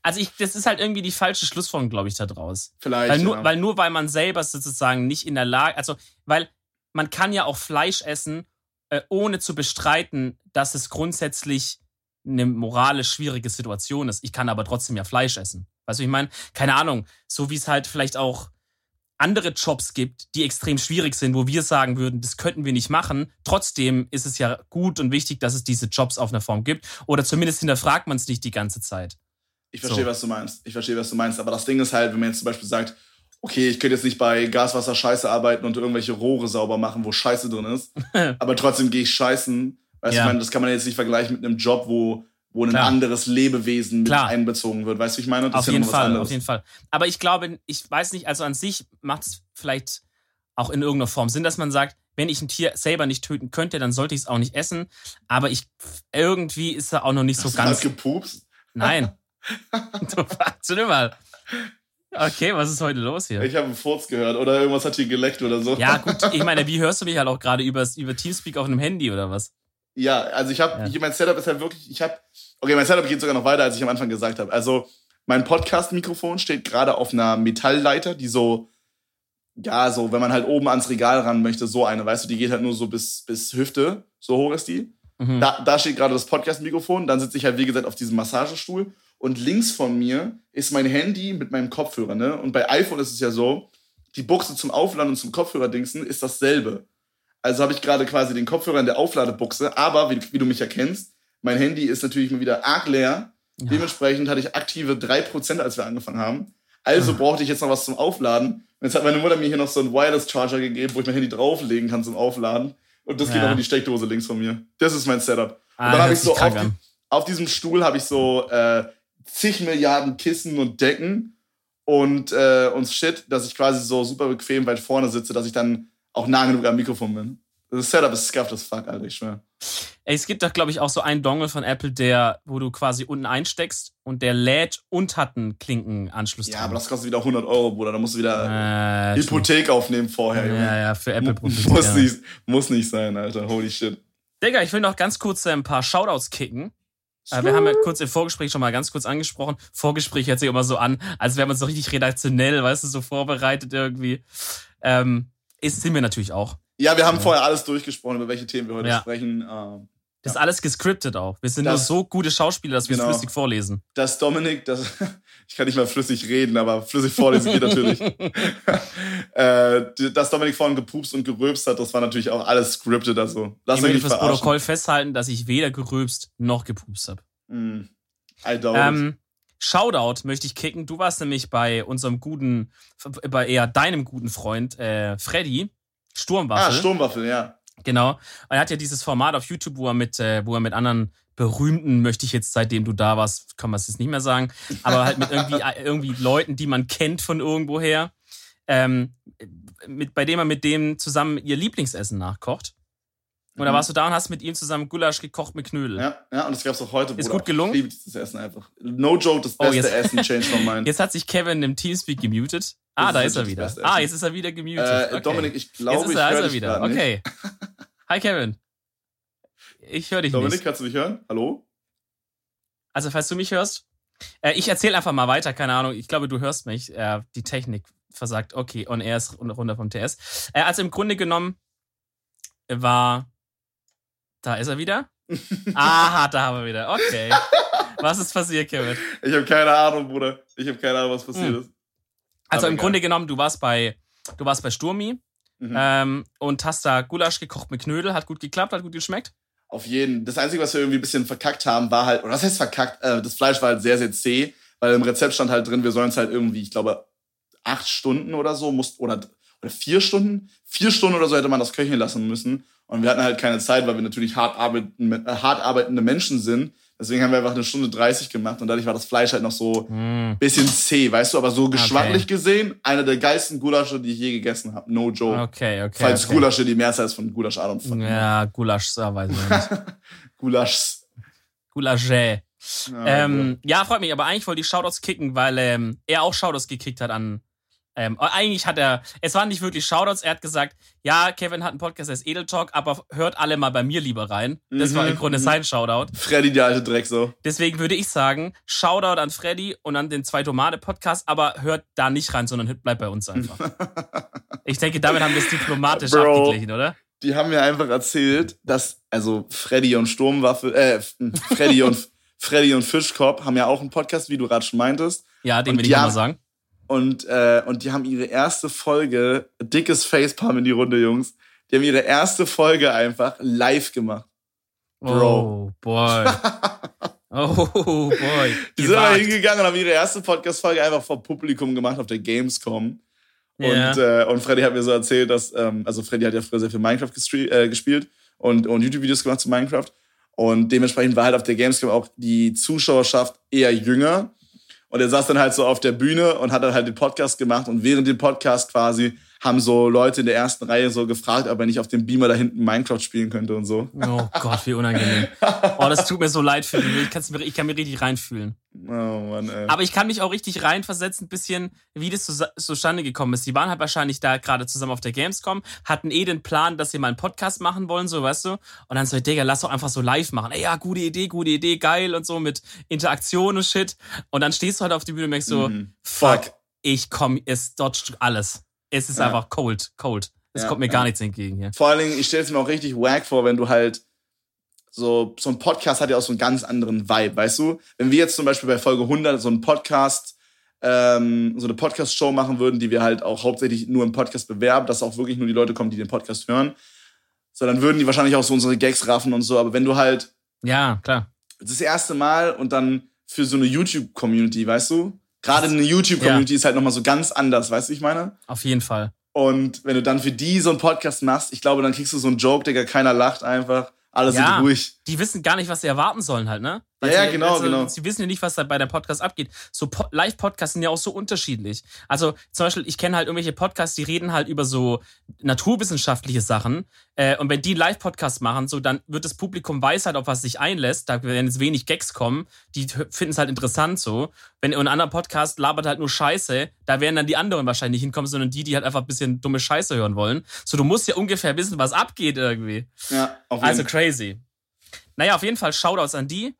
Also ich, das ist halt irgendwie die falsche Schlussfolgerung, glaube ich, da draus. Vielleicht. Weil nur, ja. weil nur weil man selber sozusagen nicht in der Lage, also, weil man kann ja auch Fleisch essen, äh, ohne zu bestreiten, dass es grundsätzlich eine moralisch schwierige Situation ist. Ich kann aber trotzdem ja Fleisch essen. Weißt du, ich meine? Keine Ahnung. So wie es halt vielleicht auch andere Jobs gibt, die extrem schwierig sind, wo wir sagen würden, das könnten wir nicht machen. Trotzdem ist es ja gut und wichtig, dass es diese Jobs auf einer Form gibt. Oder zumindest hinterfragt man es nicht die ganze Zeit. Ich verstehe, so. was du meinst. Ich verstehe, was du meinst. Aber das Ding ist halt, wenn man jetzt zum Beispiel sagt, okay, ich könnte jetzt nicht bei Gaswasser Scheiße arbeiten und irgendwelche Rohre sauber machen, wo Scheiße drin ist. *laughs* aber trotzdem gehe ich scheißen. Weißt ja. du, ich meine, das kann man jetzt nicht vergleichen mit einem Job, wo wo ein Klar. anderes Lebewesen mit Klar. einbezogen wird. Weißt du, ich meine? Das auf jeden ja Fall, auf jeden Fall. Aber ich glaube, ich weiß nicht, also an sich macht es vielleicht auch in irgendeiner Form Sinn, dass man sagt, wenn ich ein Tier selber nicht töten könnte, dann sollte ich es auch nicht essen. Aber ich irgendwie ist er auch noch nicht so Hast ganz. Du gepupst? Nein. *laughs* du warte mal. Okay, was ist heute los hier? Ich habe einen Furz gehört oder irgendwas hat hier geleckt oder so. Ja, gut, ich *laughs* meine, wie hörst du mich halt auch gerade über, über Teamspeak auf einem Handy oder was? Ja, also ich habe, ja. mein Setup ist halt wirklich, ich habe, okay, mein Setup geht sogar noch weiter, als ich am Anfang gesagt habe. Also mein Podcast-Mikrofon steht gerade auf einer Metallleiter, die so, ja, so, wenn man halt oben ans Regal ran möchte, so eine, weißt du, die geht halt nur so bis, bis Hüfte, so hoch ist die. Mhm. Da, da steht gerade das Podcast-Mikrofon, dann sitze ich halt, wie gesagt, auf diesem Massagestuhl und links von mir ist mein Handy mit meinem Kopfhörer, ne? Und bei iPhone ist es ja so, die Buchse zum Aufladen und zum Kopfhörer-Dingsen ist dasselbe. Also habe ich gerade quasi den Kopfhörer in der Aufladebuchse, aber wie, wie, du mich erkennst, mein Handy ist natürlich mal wieder arg leer. Ja. Dementsprechend hatte ich aktive 3%, als wir angefangen haben. Also ja. brauchte ich jetzt noch was zum Aufladen. Und jetzt hat meine Mutter mir hier noch so einen Wireless Charger gegeben, wo ich mein Handy drauflegen kann zum Aufladen. Und das ja. geht auch in die Steckdose links von mir. Das ist mein Setup. Ah, und dann habe ich so auf, auf, diesem Stuhl habe ich so äh, zig Milliarden Kissen und Decken und, äh, und Shit, dass ich quasi so super bequem weit vorne sitze, dass ich dann auch nah genug am Mikrofon bin. Das Setup ist scuffed as fuck, Alter, ich schwör. Ey, es gibt doch, glaube ich, auch so einen Dongle von Apple, der, wo du quasi unten einsteckst und der lädt und hat einen Klinkenanschluss Ja, aber das kostet wieder 100 Euro, Bruder. Da musst du wieder äh, Hypothek aufnehmen vorher, Junge. Ja, ja, für Apple Mu- muss, nicht, muss nicht sein, Alter. Holy shit. Digga, ich will noch ganz kurz äh, ein paar Shoutouts kicken. Äh, wir haben ja kurz im Vorgespräch schon mal ganz kurz angesprochen. Vorgespräch hört sich immer so an, als wären wir uns so richtig redaktionell, weißt du, so vorbereitet irgendwie. Ähm, ist, sind wir natürlich auch. Ja, wir haben vorher alles durchgesprochen, über welche Themen wir heute Ja. sprechen. Ähm, Das ist alles gescriptet auch. Wir sind Das- nur so gute Schauspieler, dass wir es Genau. flüssig vorlesen. dass Dominik, das, *laughs* ich kann nicht mal flüssig reden, aber flüssig vorlesen geht natürlich. *laughs* äh, dass Dominik vorhin gepupst und gerülpst hat, das war natürlich auch alles scripted. Also, lass ich nicht fürs. Protokoll festhalten, dass ich weder gerülpst noch gepupst habe. Mm, I doubt. Ähm, Shoutout möchte ich kicken. Du warst nämlich bei unserem guten, bei eher deinem guten Freund äh, Freddy Ah, Sturmwaffel. Sturmwaffel, ja. Genau. Er hat ja dieses Format auf YouTube, wo er mit, äh, wo er mit anderen berühmten, möchte ich jetzt, seitdem du da warst, kann man es jetzt nicht mehr sagen, aber halt mit irgendwie, *laughs* irgendwie Leuten, die man kennt von irgendwoher, ähm, mit, bei dem er mit dem zusammen ihr Lieblingsessen nachkocht. Und da Mhm. warst du da und hast mit ihm zusammen Gulasch gekocht mit Knödel. Ja, ja, und das gab's auch heute. Ist Bruder. gut gelungen? Ich liebe dieses Essen einfach. No joke, das Oh, beste jetzt- Essen, change my mind. *laughs* Jetzt hat sich Kevin im Teamspeak gemutet. Ah, da ist ist er wieder. Ah, jetzt ist er wieder gemutet. Äh, okay. Dominik, ich jetzt glaube, ist ich er, ist höre er dich wieder. Okay. Hi Kevin. Ich höre dich Dominik, nicht. kannst du mich hören? Hallo? Also, falls du mich hörst, äh, ich erzähle einfach mal weiter, keine Ahnung. Ich glaube, du hörst mich. Äh, die Technik versagt. Okay, on air ist run- runter vom TS. Äh, also im Grunde genommen war. Da ist er wieder. *laughs* Aha, da haben wir wieder. Okay. Was ist passiert, Kevin? Ich habe keine Ahnung, Bruder. Ich habe keine Ahnung, was passiert Hm. ist. Also Aber im egal. Grunde genommen, du warst bei, du warst bei Sturmi Mhm. ähm, und hast da Gulasch gekocht mit Knödel. Hat gut geklappt, hat gut geschmeckt. Auf jeden. Das Einzige, was wir irgendwie ein bisschen verkackt haben, war halt, oder was heißt verkackt? Äh, das Fleisch war halt sehr, sehr zäh, weil im Rezept stand halt drin, wir sollen es halt irgendwie, ich glaube, acht Stunden oder so, muss, oder, oder vier Stunden? Vier Stunden oder so hätte man das köcheln lassen müssen. Und wir hatten halt keine Zeit, weil wir natürlich hart, arbeiten, äh, hart arbeitende Menschen sind. Deswegen haben wir einfach eine Stunde 30 gemacht und dadurch war das Fleisch halt noch so Mm. bisschen zäh, weißt du, aber so geschmacklich gesehen, einer der geilsten Gulasche, die ich je gegessen habe. No joke. Okay, okay. Falls okay. Gulasche die Mehrzahl ist von Gulasch Adam. Ja, Gulasch, weiß ich nicht. *laughs* Gulaschs. Gulaschä. Ja, Ähm, ja, freut mich, aber eigentlich wollte ich Shoutouts kicken, weil ähm, er auch Shoutouts gekickt hat an. Ähm, eigentlich hat er, es waren nicht wirklich Shoutouts, er hat gesagt, ja, Kevin hat einen Podcast, der ist Edel Talk, aber hört alle mal bei mir lieber rein. Das war Mhm, im Grunde sein Shoutout. Freddy, der alte Dreck so. Deswegen würde ich sagen, Shoutout an Freddy und an den zwei Tomate Podcast, aber hört da nicht rein, sondern hört- bleibt bei uns einfach. *laughs* ich denke, damit haben wir es diplomatisch Bro. abgeglichen, oder? Die haben mir einfach erzählt, dass, also Freddy und Sturmwaffe, äh, Freddy und *laughs* Freddy und Fischkopf haben ja auch einen Podcast, wie du gerade schon meintest. Ja, den will ich auch mal haben- sagen. Und, äh, und die haben ihre erste Folge, dickes Facepalm in die Runde, Jungs. Die haben ihre erste Folge einfach live gemacht. Bro. Oh, boy. *laughs* Oh, boy. Die sind da Gewagt. hingegangen und haben ihre erste Podcast-Folge einfach vor Publikum gemacht auf der Gamescom. Ja. Und, äh, und Freddy hat mir so erzählt, dass, ähm, also Freddy hat ja früher sehr viel Minecraft äh, gespielt und, und YouTube-Videos gemacht zu Minecraft. Und dementsprechend war halt auf der Gamescom auch die Zuschauerschaft eher jünger. Und er saß dann halt so auf der Bühne und hat dann halt den Podcast gemacht. Und während dem Podcast quasi haben so Leute in der ersten Reihe so gefragt, ob er nicht auf dem Beamer da hinten Minecraft spielen könnte und so. Oh Gott, wie unangenehm. *laughs* Oh, das tut mir so leid für dich. Ich, mir, ich kann mir richtig reinfühlen. Oh Mann, ey. Aber ich kann mich auch richtig reinversetzen, ein bisschen, wie das zus- zustande gekommen ist. Die waren halt wahrscheinlich da gerade zusammen auf der Gamescom, hatten eh den Plan, dass sie mal einen Podcast machen wollen, so, weißt du? Und dann so, Digga, lass doch einfach so live machen. Ey, ja, gute Idee, gute Idee, geil und so mit Interaktion und Shit. Und dann stehst du halt auf die Bühne und merkst so, Mhm. fuck, ich komm, es dodgt alles. Es ist Ja. einfach cold, cold. Es Ja, kommt mir gar nichts entgegen hier. Vor allen Dingen, ich stelle es mir auch richtig wack vor, wenn du halt so, so ein Podcast hat ja auch so einen ganz anderen Vibe, weißt du? Wenn wir jetzt zum Beispiel bei Folge 100 so einen Podcast, ähm, so eine Podcast-Show machen würden, die wir halt auch hauptsächlich nur im Podcast bewerben, dass auch wirklich nur die Leute kommen, die den Podcast hören, so dann würden die wahrscheinlich auch so unsere Gags raffen und so. Aber wenn du halt Ja, klar. das erste Mal und dann für so eine YouTube-Community, weißt du? Gerade eine YouTube-Community ist halt nochmal so ganz anders, weißt du, wie ich meine? Auf jeden Fall. Und wenn du dann für die so einen Podcast machst, ich glaube, dann kriegst du so einen Joke, Digga, keiner lacht einfach, alle Ja. sind ruhig. Die wissen gar nicht, was sie erwarten sollen halt, ne? Weil Ja, ja, genau, also, genau. Sie wissen ja nicht, was da bei der Podcast abgeht. So Po- Live-Podcasts sind ja auch so unterschiedlich. Also zum Beispiel, ich kenne halt irgendwelche Podcasts, die reden halt über so naturwissenschaftliche Sachen. Äh, und wenn die einen Live-Podcast machen, so dann wird das Publikum weiß halt, auf was sich einlässt. Da werden jetzt wenig Gags kommen. Die finden es halt interessant so. Wenn ein anderer Podcast labert halt nur Scheiße, da werden dann die anderen wahrscheinlich nicht hinkommen, sondern die, die halt einfach ein bisschen dumme Scheiße hören wollen. So, du musst ja ungefähr wissen, was abgeht irgendwie. Ja, auf jeden Also crazy. Naja, auf jeden Fall Shoutouts an die.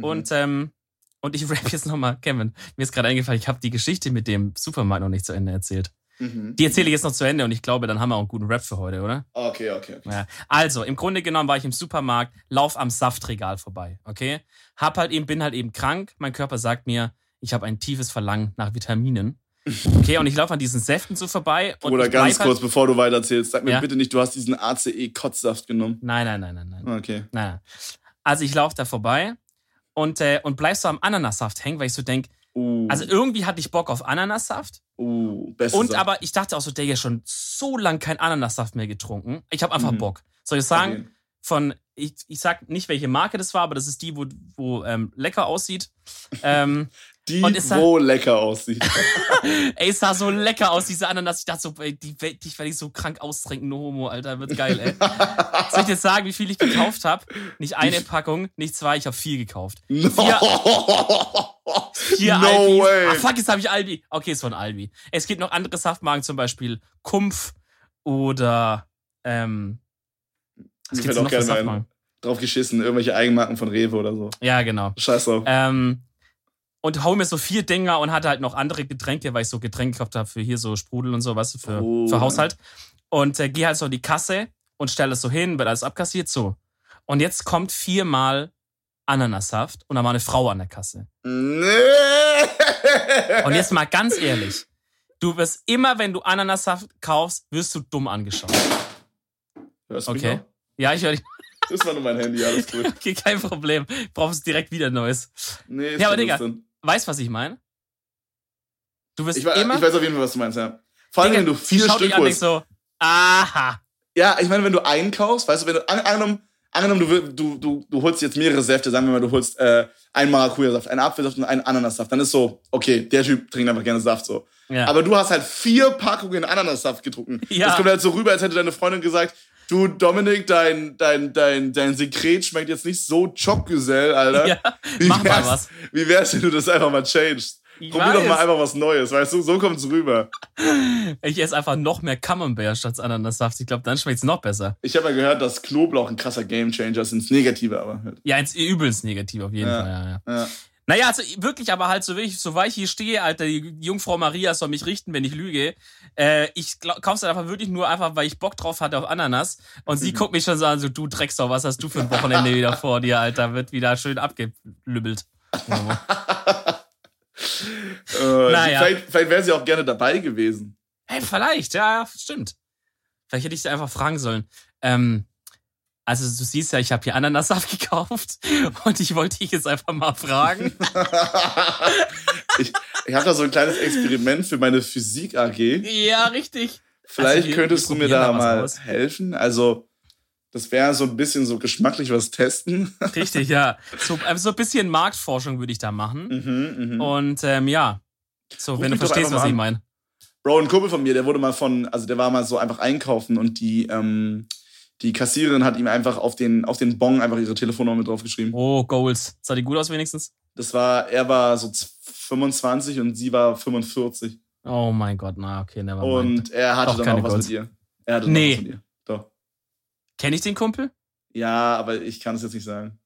Mhm. Und, ähm, und ich *laughs* rap jetzt nochmal, Kevin, mir ist gerade eingefallen, ich habe die Geschichte mit dem Supermarkt noch nicht zu Ende erzählt. Mhm. Die erzähle ich jetzt noch zu Ende und ich glaube, dann haben wir auch einen guten Rap für heute, oder? Okay, okay, okay. Ja. Also, im Grunde genommen war ich im Supermarkt, lauf am Saftregal vorbei, okay? Hab halt eben, bin halt eben krank, mein Körper sagt mir, ich habe ein tiefes Verlangen nach Vitaminen. *laughs* Okay, und ich laufe an diesen Säften so vorbei. Und Oder ganz halt, kurz, bevor du weiterzählst, sag mir Ja? bitte nicht, du hast diesen ACE-Kotzsaft genommen. Nein, nein, nein, nein, nein. Okay. Nein. Also ich laufe da vorbei und, äh, und bleib so am Ananassaft hängen, weil ich so denk, Uh, also irgendwie hatte ich Bock auf Ananassaft. uh, Und Saft. aber ich dachte auch so, der ja schon so lang kein Ananassaft mehr getrunken. Ich habe einfach Mhm. Bock. Soll ich sagen, von, ich, ich sag nicht, welche Marke das war, aber das ist die, wo, wo ähm, lecker aussieht. ähm, *laughs* Die, ist wo lecker aussieht. *laughs* ey, es sah so lecker aus, diese Ananas. Ich dachte so, ey, die, die werde ich so krank austrinken, no homo, Alter, wird geil, ey. *laughs* Soll ich jetzt sagen, wie viel ich gekauft habe? Nicht eine Packung, nicht zwei, ich habe vier gekauft. no. Vier *laughs* no Albis. way. Ah, fuck, jetzt habe ich Albi. Okay, es war ein Albi. Es gibt noch andere Saftmarken, zum Beispiel Kumpf oder ähm, was gibt's noch für gerne Saftmarken? Drauf geschissen, irgendwelche Eigenmarken von Rewe oder so. Ja, genau. Scheiß drauf. Ähm, und hau mir so vier Dinger und hatte halt noch andere Getränke, weil ich so Getränke gekauft habe für hier so Sprudel und so, weißt du, für, Oh. für Haushalt. Und äh, geh halt so in die Kasse und stell das so hin, wird alles abkassiert, so. Und jetzt kommt viermal Ananassaft und da war eine Frau an der Kasse. Nee. Und jetzt mal ganz ehrlich, du wirst immer, wenn du Ananassaft kaufst, wirst du dumm angeschaut. Hörst du Okay. Ja, ich höre dich. Das war nur mein Handy, alles gut. *laughs* Okay, kein Problem. Brauchst direkt wieder Neues. Nee, ist Ja, aber Digga. Weißt, was ich meine? Du wirst Ich, we- immer. ich weiß auf jeden Fall, was du meinst, ja. Vor allem, Digga, wenn du vier Stück holst. so, aha. Ja, ich meine, wenn du einkaufst, weißt du, wenn du an, angenommen, angenommen du, du, du, du holst jetzt mehrere Säfte, sagen wir mal, du holst äh, einen Maracuja-Saft, einen Apfelsaft und einen Ananassaft, dann ist so, okay, der Typ trinkt einfach gerne Saft so. Ja. Aber du hast halt vier Packungen Ananassaft getrunken. Ja. Das kommt halt so rüber, als hätte deine Freundin gesagt, du Dominik, dein, dein, dein, dein Sekret schmeckt jetzt nicht so Chopgesell, Alter. ja, Wie mach mal was. Wie wär's, wenn du das einfach mal changest? Ich Probier doch weiß. mal einfach was Neues, weißt du? So kommt's rüber. Ich esse einfach noch mehr Camembert statt Ananassaft. Ich glaube, dann schmeckt's noch besser. Ich habe ja gehört, dass Knoblauch ein krasser Gamechanger ist, ins Negative aber. Ja, ins übelst negativ auf jeden Ja. Fall. Ja, ja. Ja. Naja, also wirklich, aber halt so wirklich, so weil ich hier stehe, Alter, die Jungfrau Maria soll mich richten, wenn ich lüge. Äh, ich glaub, kauf's halt einfach wirklich nur einfach, weil ich Bock drauf hatte auf Ananas. Und sie guckt mich schon so an, so du Drecksau, was hast du für ein Wochenende wieder vor dir, Alter? Wird wieder schön abgelübbelt. *laughs* Äh, Naja. Vielleicht, vielleicht wäre sie auch gerne dabei gewesen. Hey, vielleicht, ja, stimmt. Vielleicht hätte ich sie einfach fragen sollen. Ähm, also du siehst ja, ich habe hier Ananassaft *laughs* gekauft und ich wollte dich jetzt einfach mal fragen. *laughs* ich ich habe da so ein kleines Experiment für meine Physik AG. ja, richtig. Vielleicht Also könntest du mir da da mal aus. helfen. Also, das wäre so ein bisschen so geschmacklich was testen. *laughs* Richtig, ja. So, ähm, so ein bisschen Marktforschung würde ich da machen. mhm, mhm. Und ähm, ja, so, Ruf wenn du verstehst, was ich meine. Bro, ein Kumpel von mir, der wurde mal von, also der war mal so einfach einkaufen und die, ähm, die Kassiererin hat ihm einfach auf den, auf den Bon einfach ihre Telefonnummer mit draufgeschrieben. Oh, Goals. Sah die gut aus wenigstens? Das war, er war so 25 und sie war 45. Oh mein Gott, na, okay, never mind. Und er hatte Doch dann keine auch was Goals. mit ihr. Er hatte Nee. was mit ihr. Doch. Kenn ich den Kumpel? Ja, aber ich kann es jetzt nicht sagen.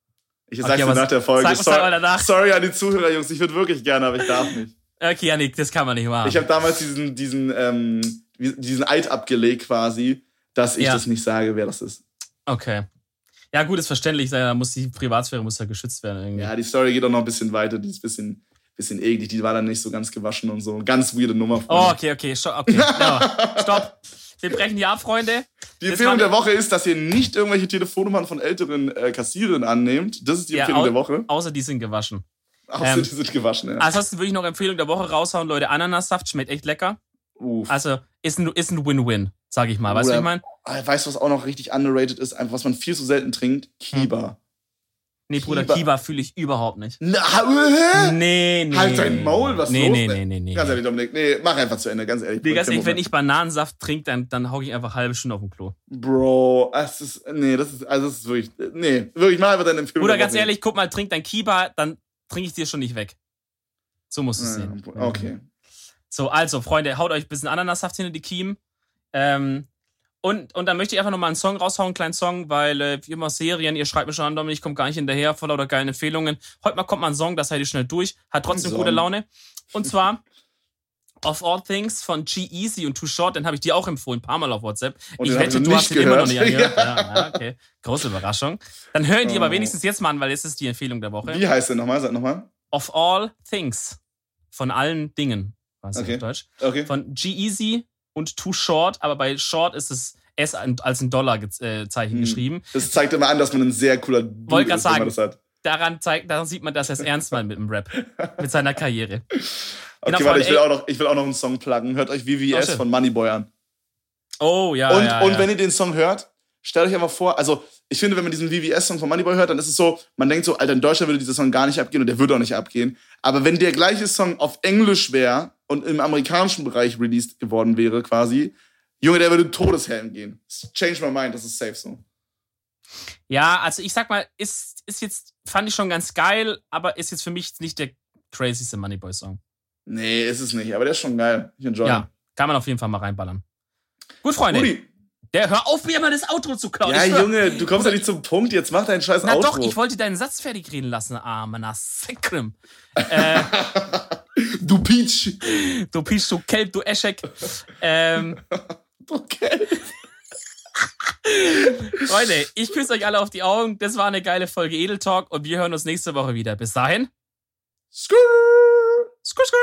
Ich Okay, sag's dir nach der Folge. sag- sag mal danach. sorry an die Zuhörer, Jungs. Ich würde wirklich gerne, aber ich darf nicht. Okay, Janik, das kann man nicht machen. Ich habe damals diesen, diesen, ähm, diesen Eid abgelegt quasi, dass ich Ja. das nicht sage, wer das ist. okay. Ja, gut, ist verständlich. Da muss die Privatsphäre muss ja geschützt werden irgendwie. Ja, die Story geht auch noch ein bisschen weiter. Die ist ein bisschen, bisschen eklig. Die war dann nicht so ganz gewaschen und so. Ganz weirde Nummer. Oh, Freunde. okay, okay, stopp, okay. *laughs* Ja, stopp. Wir brechen hier ab, Freunde. Die Empfehlung der Woche ist, dass ihr nicht irgendwelche Telefonnummern von älteren äh, Kassiererinnen annehmt. Das ist die Ja, Empfehlung der Woche. Außer die sind gewaschen. Außer ähm, die sind gewaschen, ja. Ansonsten würde ich noch Empfehlung der Woche raushauen, Leute. Ananassaft schmeckt echt lecker. Uff. Also ist ein, ist ein Win-Win, sag ich mal. Weißt du, ich meine? Ah, Weißt du, was auch noch richtig underrated ist? Einfach, was man viel zu selten trinkt? Kiba. Nee, Bruder, Kiba. Kiba fühle ich überhaupt nicht. Na, hä? Nee, nee. Halt dein Maul, was nee, los? Nee, nee, nee, nee. Ganz ehrlich, Dominik, nee, mach einfach zu Ende, ganz ehrlich. Nee, ganz ehrlich, wenn ich Bananensaft trinke, dann, dann hocke ich einfach halbe Stunde auf dem Klo. Bro, das ist, nee, das ist, also das ist wirklich, nee, wirklich, mach einfach deine Empfehlung. Bruder, der ganz ehrlich, guck mal, trink dein Kiba, dann trinke ich dir schon nicht weg. So musst du es Ja, sehen. Okay. So, also, Freunde, haut euch ein bisschen Ananassaft hinter die Kiemen. Ähm, und, und dann möchte ich einfach nochmal einen Song raushauen, einen kleinen Song, weil, äh, wie immer Serien, ihr schreibt mir schon an, Dominik, ich komme gar nicht hinterher, voll oder geilen Empfehlungen. Heute mal kommt mal ein Song, das seid ihr schnell durch, hat trotzdem gute Laune. *laughs* Und zwar Of All Things von G-Easy und Too Short, den habe ich dir auch empfohlen, ein paar Mal auf WhatsApp. Und ich wette, noch du hast nicht ihn immer noch nicht gehört. angehört. *laughs* Ja, ja, okay. Große Überraschung. Dann hören die aber Oh. wenigstens jetzt mal an, weil jetzt ist die Empfehlung der Woche. Wie heißt der nochmal? Sag nochmal. Of All Things. Von allen Dingen. Was Okay. auf Deutsch. Okay. Von G-Easy und Too Short, aber bei Short ist es S als ein Dollar-Zeichen Hm. geschrieben. Das zeigt immer an, dass man ein sehr cooler Dude ist, wenn man sagen. das hat. Daran, zeigt, daran sieht man, dass er es ernst meint mit dem Rap. mit seiner Karriere. *laughs* Okay, Genau, warte, ich will, auch noch, ich will auch noch einen Song pluggen. Hört euch Oh, VVS schön. von Moneyboy an. Oh, ja. und ja, und ja. wenn ihr den Song hört, stellt euch einfach vor, also ich finde, wenn man diesen VVS-Song von Moneyboy hört, dann ist es so, man denkt so, Alter, in Deutschland würde dieser Song gar nicht abgehen und der würde auch nicht abgehen. Aber wenn der gleiche Song auf Englisch wäre und im amerikanischen Bereich released geworden wäre, quasi, Junge, der würde Todeshelm gehen. Change my mind, das ist safe so. ja, also ich sag mal, ist, ist jetzt, fand ich schon ganz geil, aber ist jetzt für mich nicht der crazyste Moneyboy-Song. Nee, ist es nicht, aber der ist schon geil. Ich enjoy. Ja, kann man auf jeden Fall mal reinballern. Gut, Freunde. Rudi, Der, hör auf, mir immer das Outro zu klauen. ja. Junge, du kommst ja nicht zum Punkt, jetzt mach deinen scheiß Na Outro. doch, ich wollte deinen Satz fertig reden lassen. Ah, meiner Sekrim. *laughs* Äh, du Peach. du Pisch, du Kelb, du Eschek. Ähm, Okay. *laughs* Freunde, ich küsse euch alle auf die Augen. Das war eine geile Folge Edel Talk und wir hören uns nächste Woche wieder. Bis dahin. Skrrr. Skrr, skrr.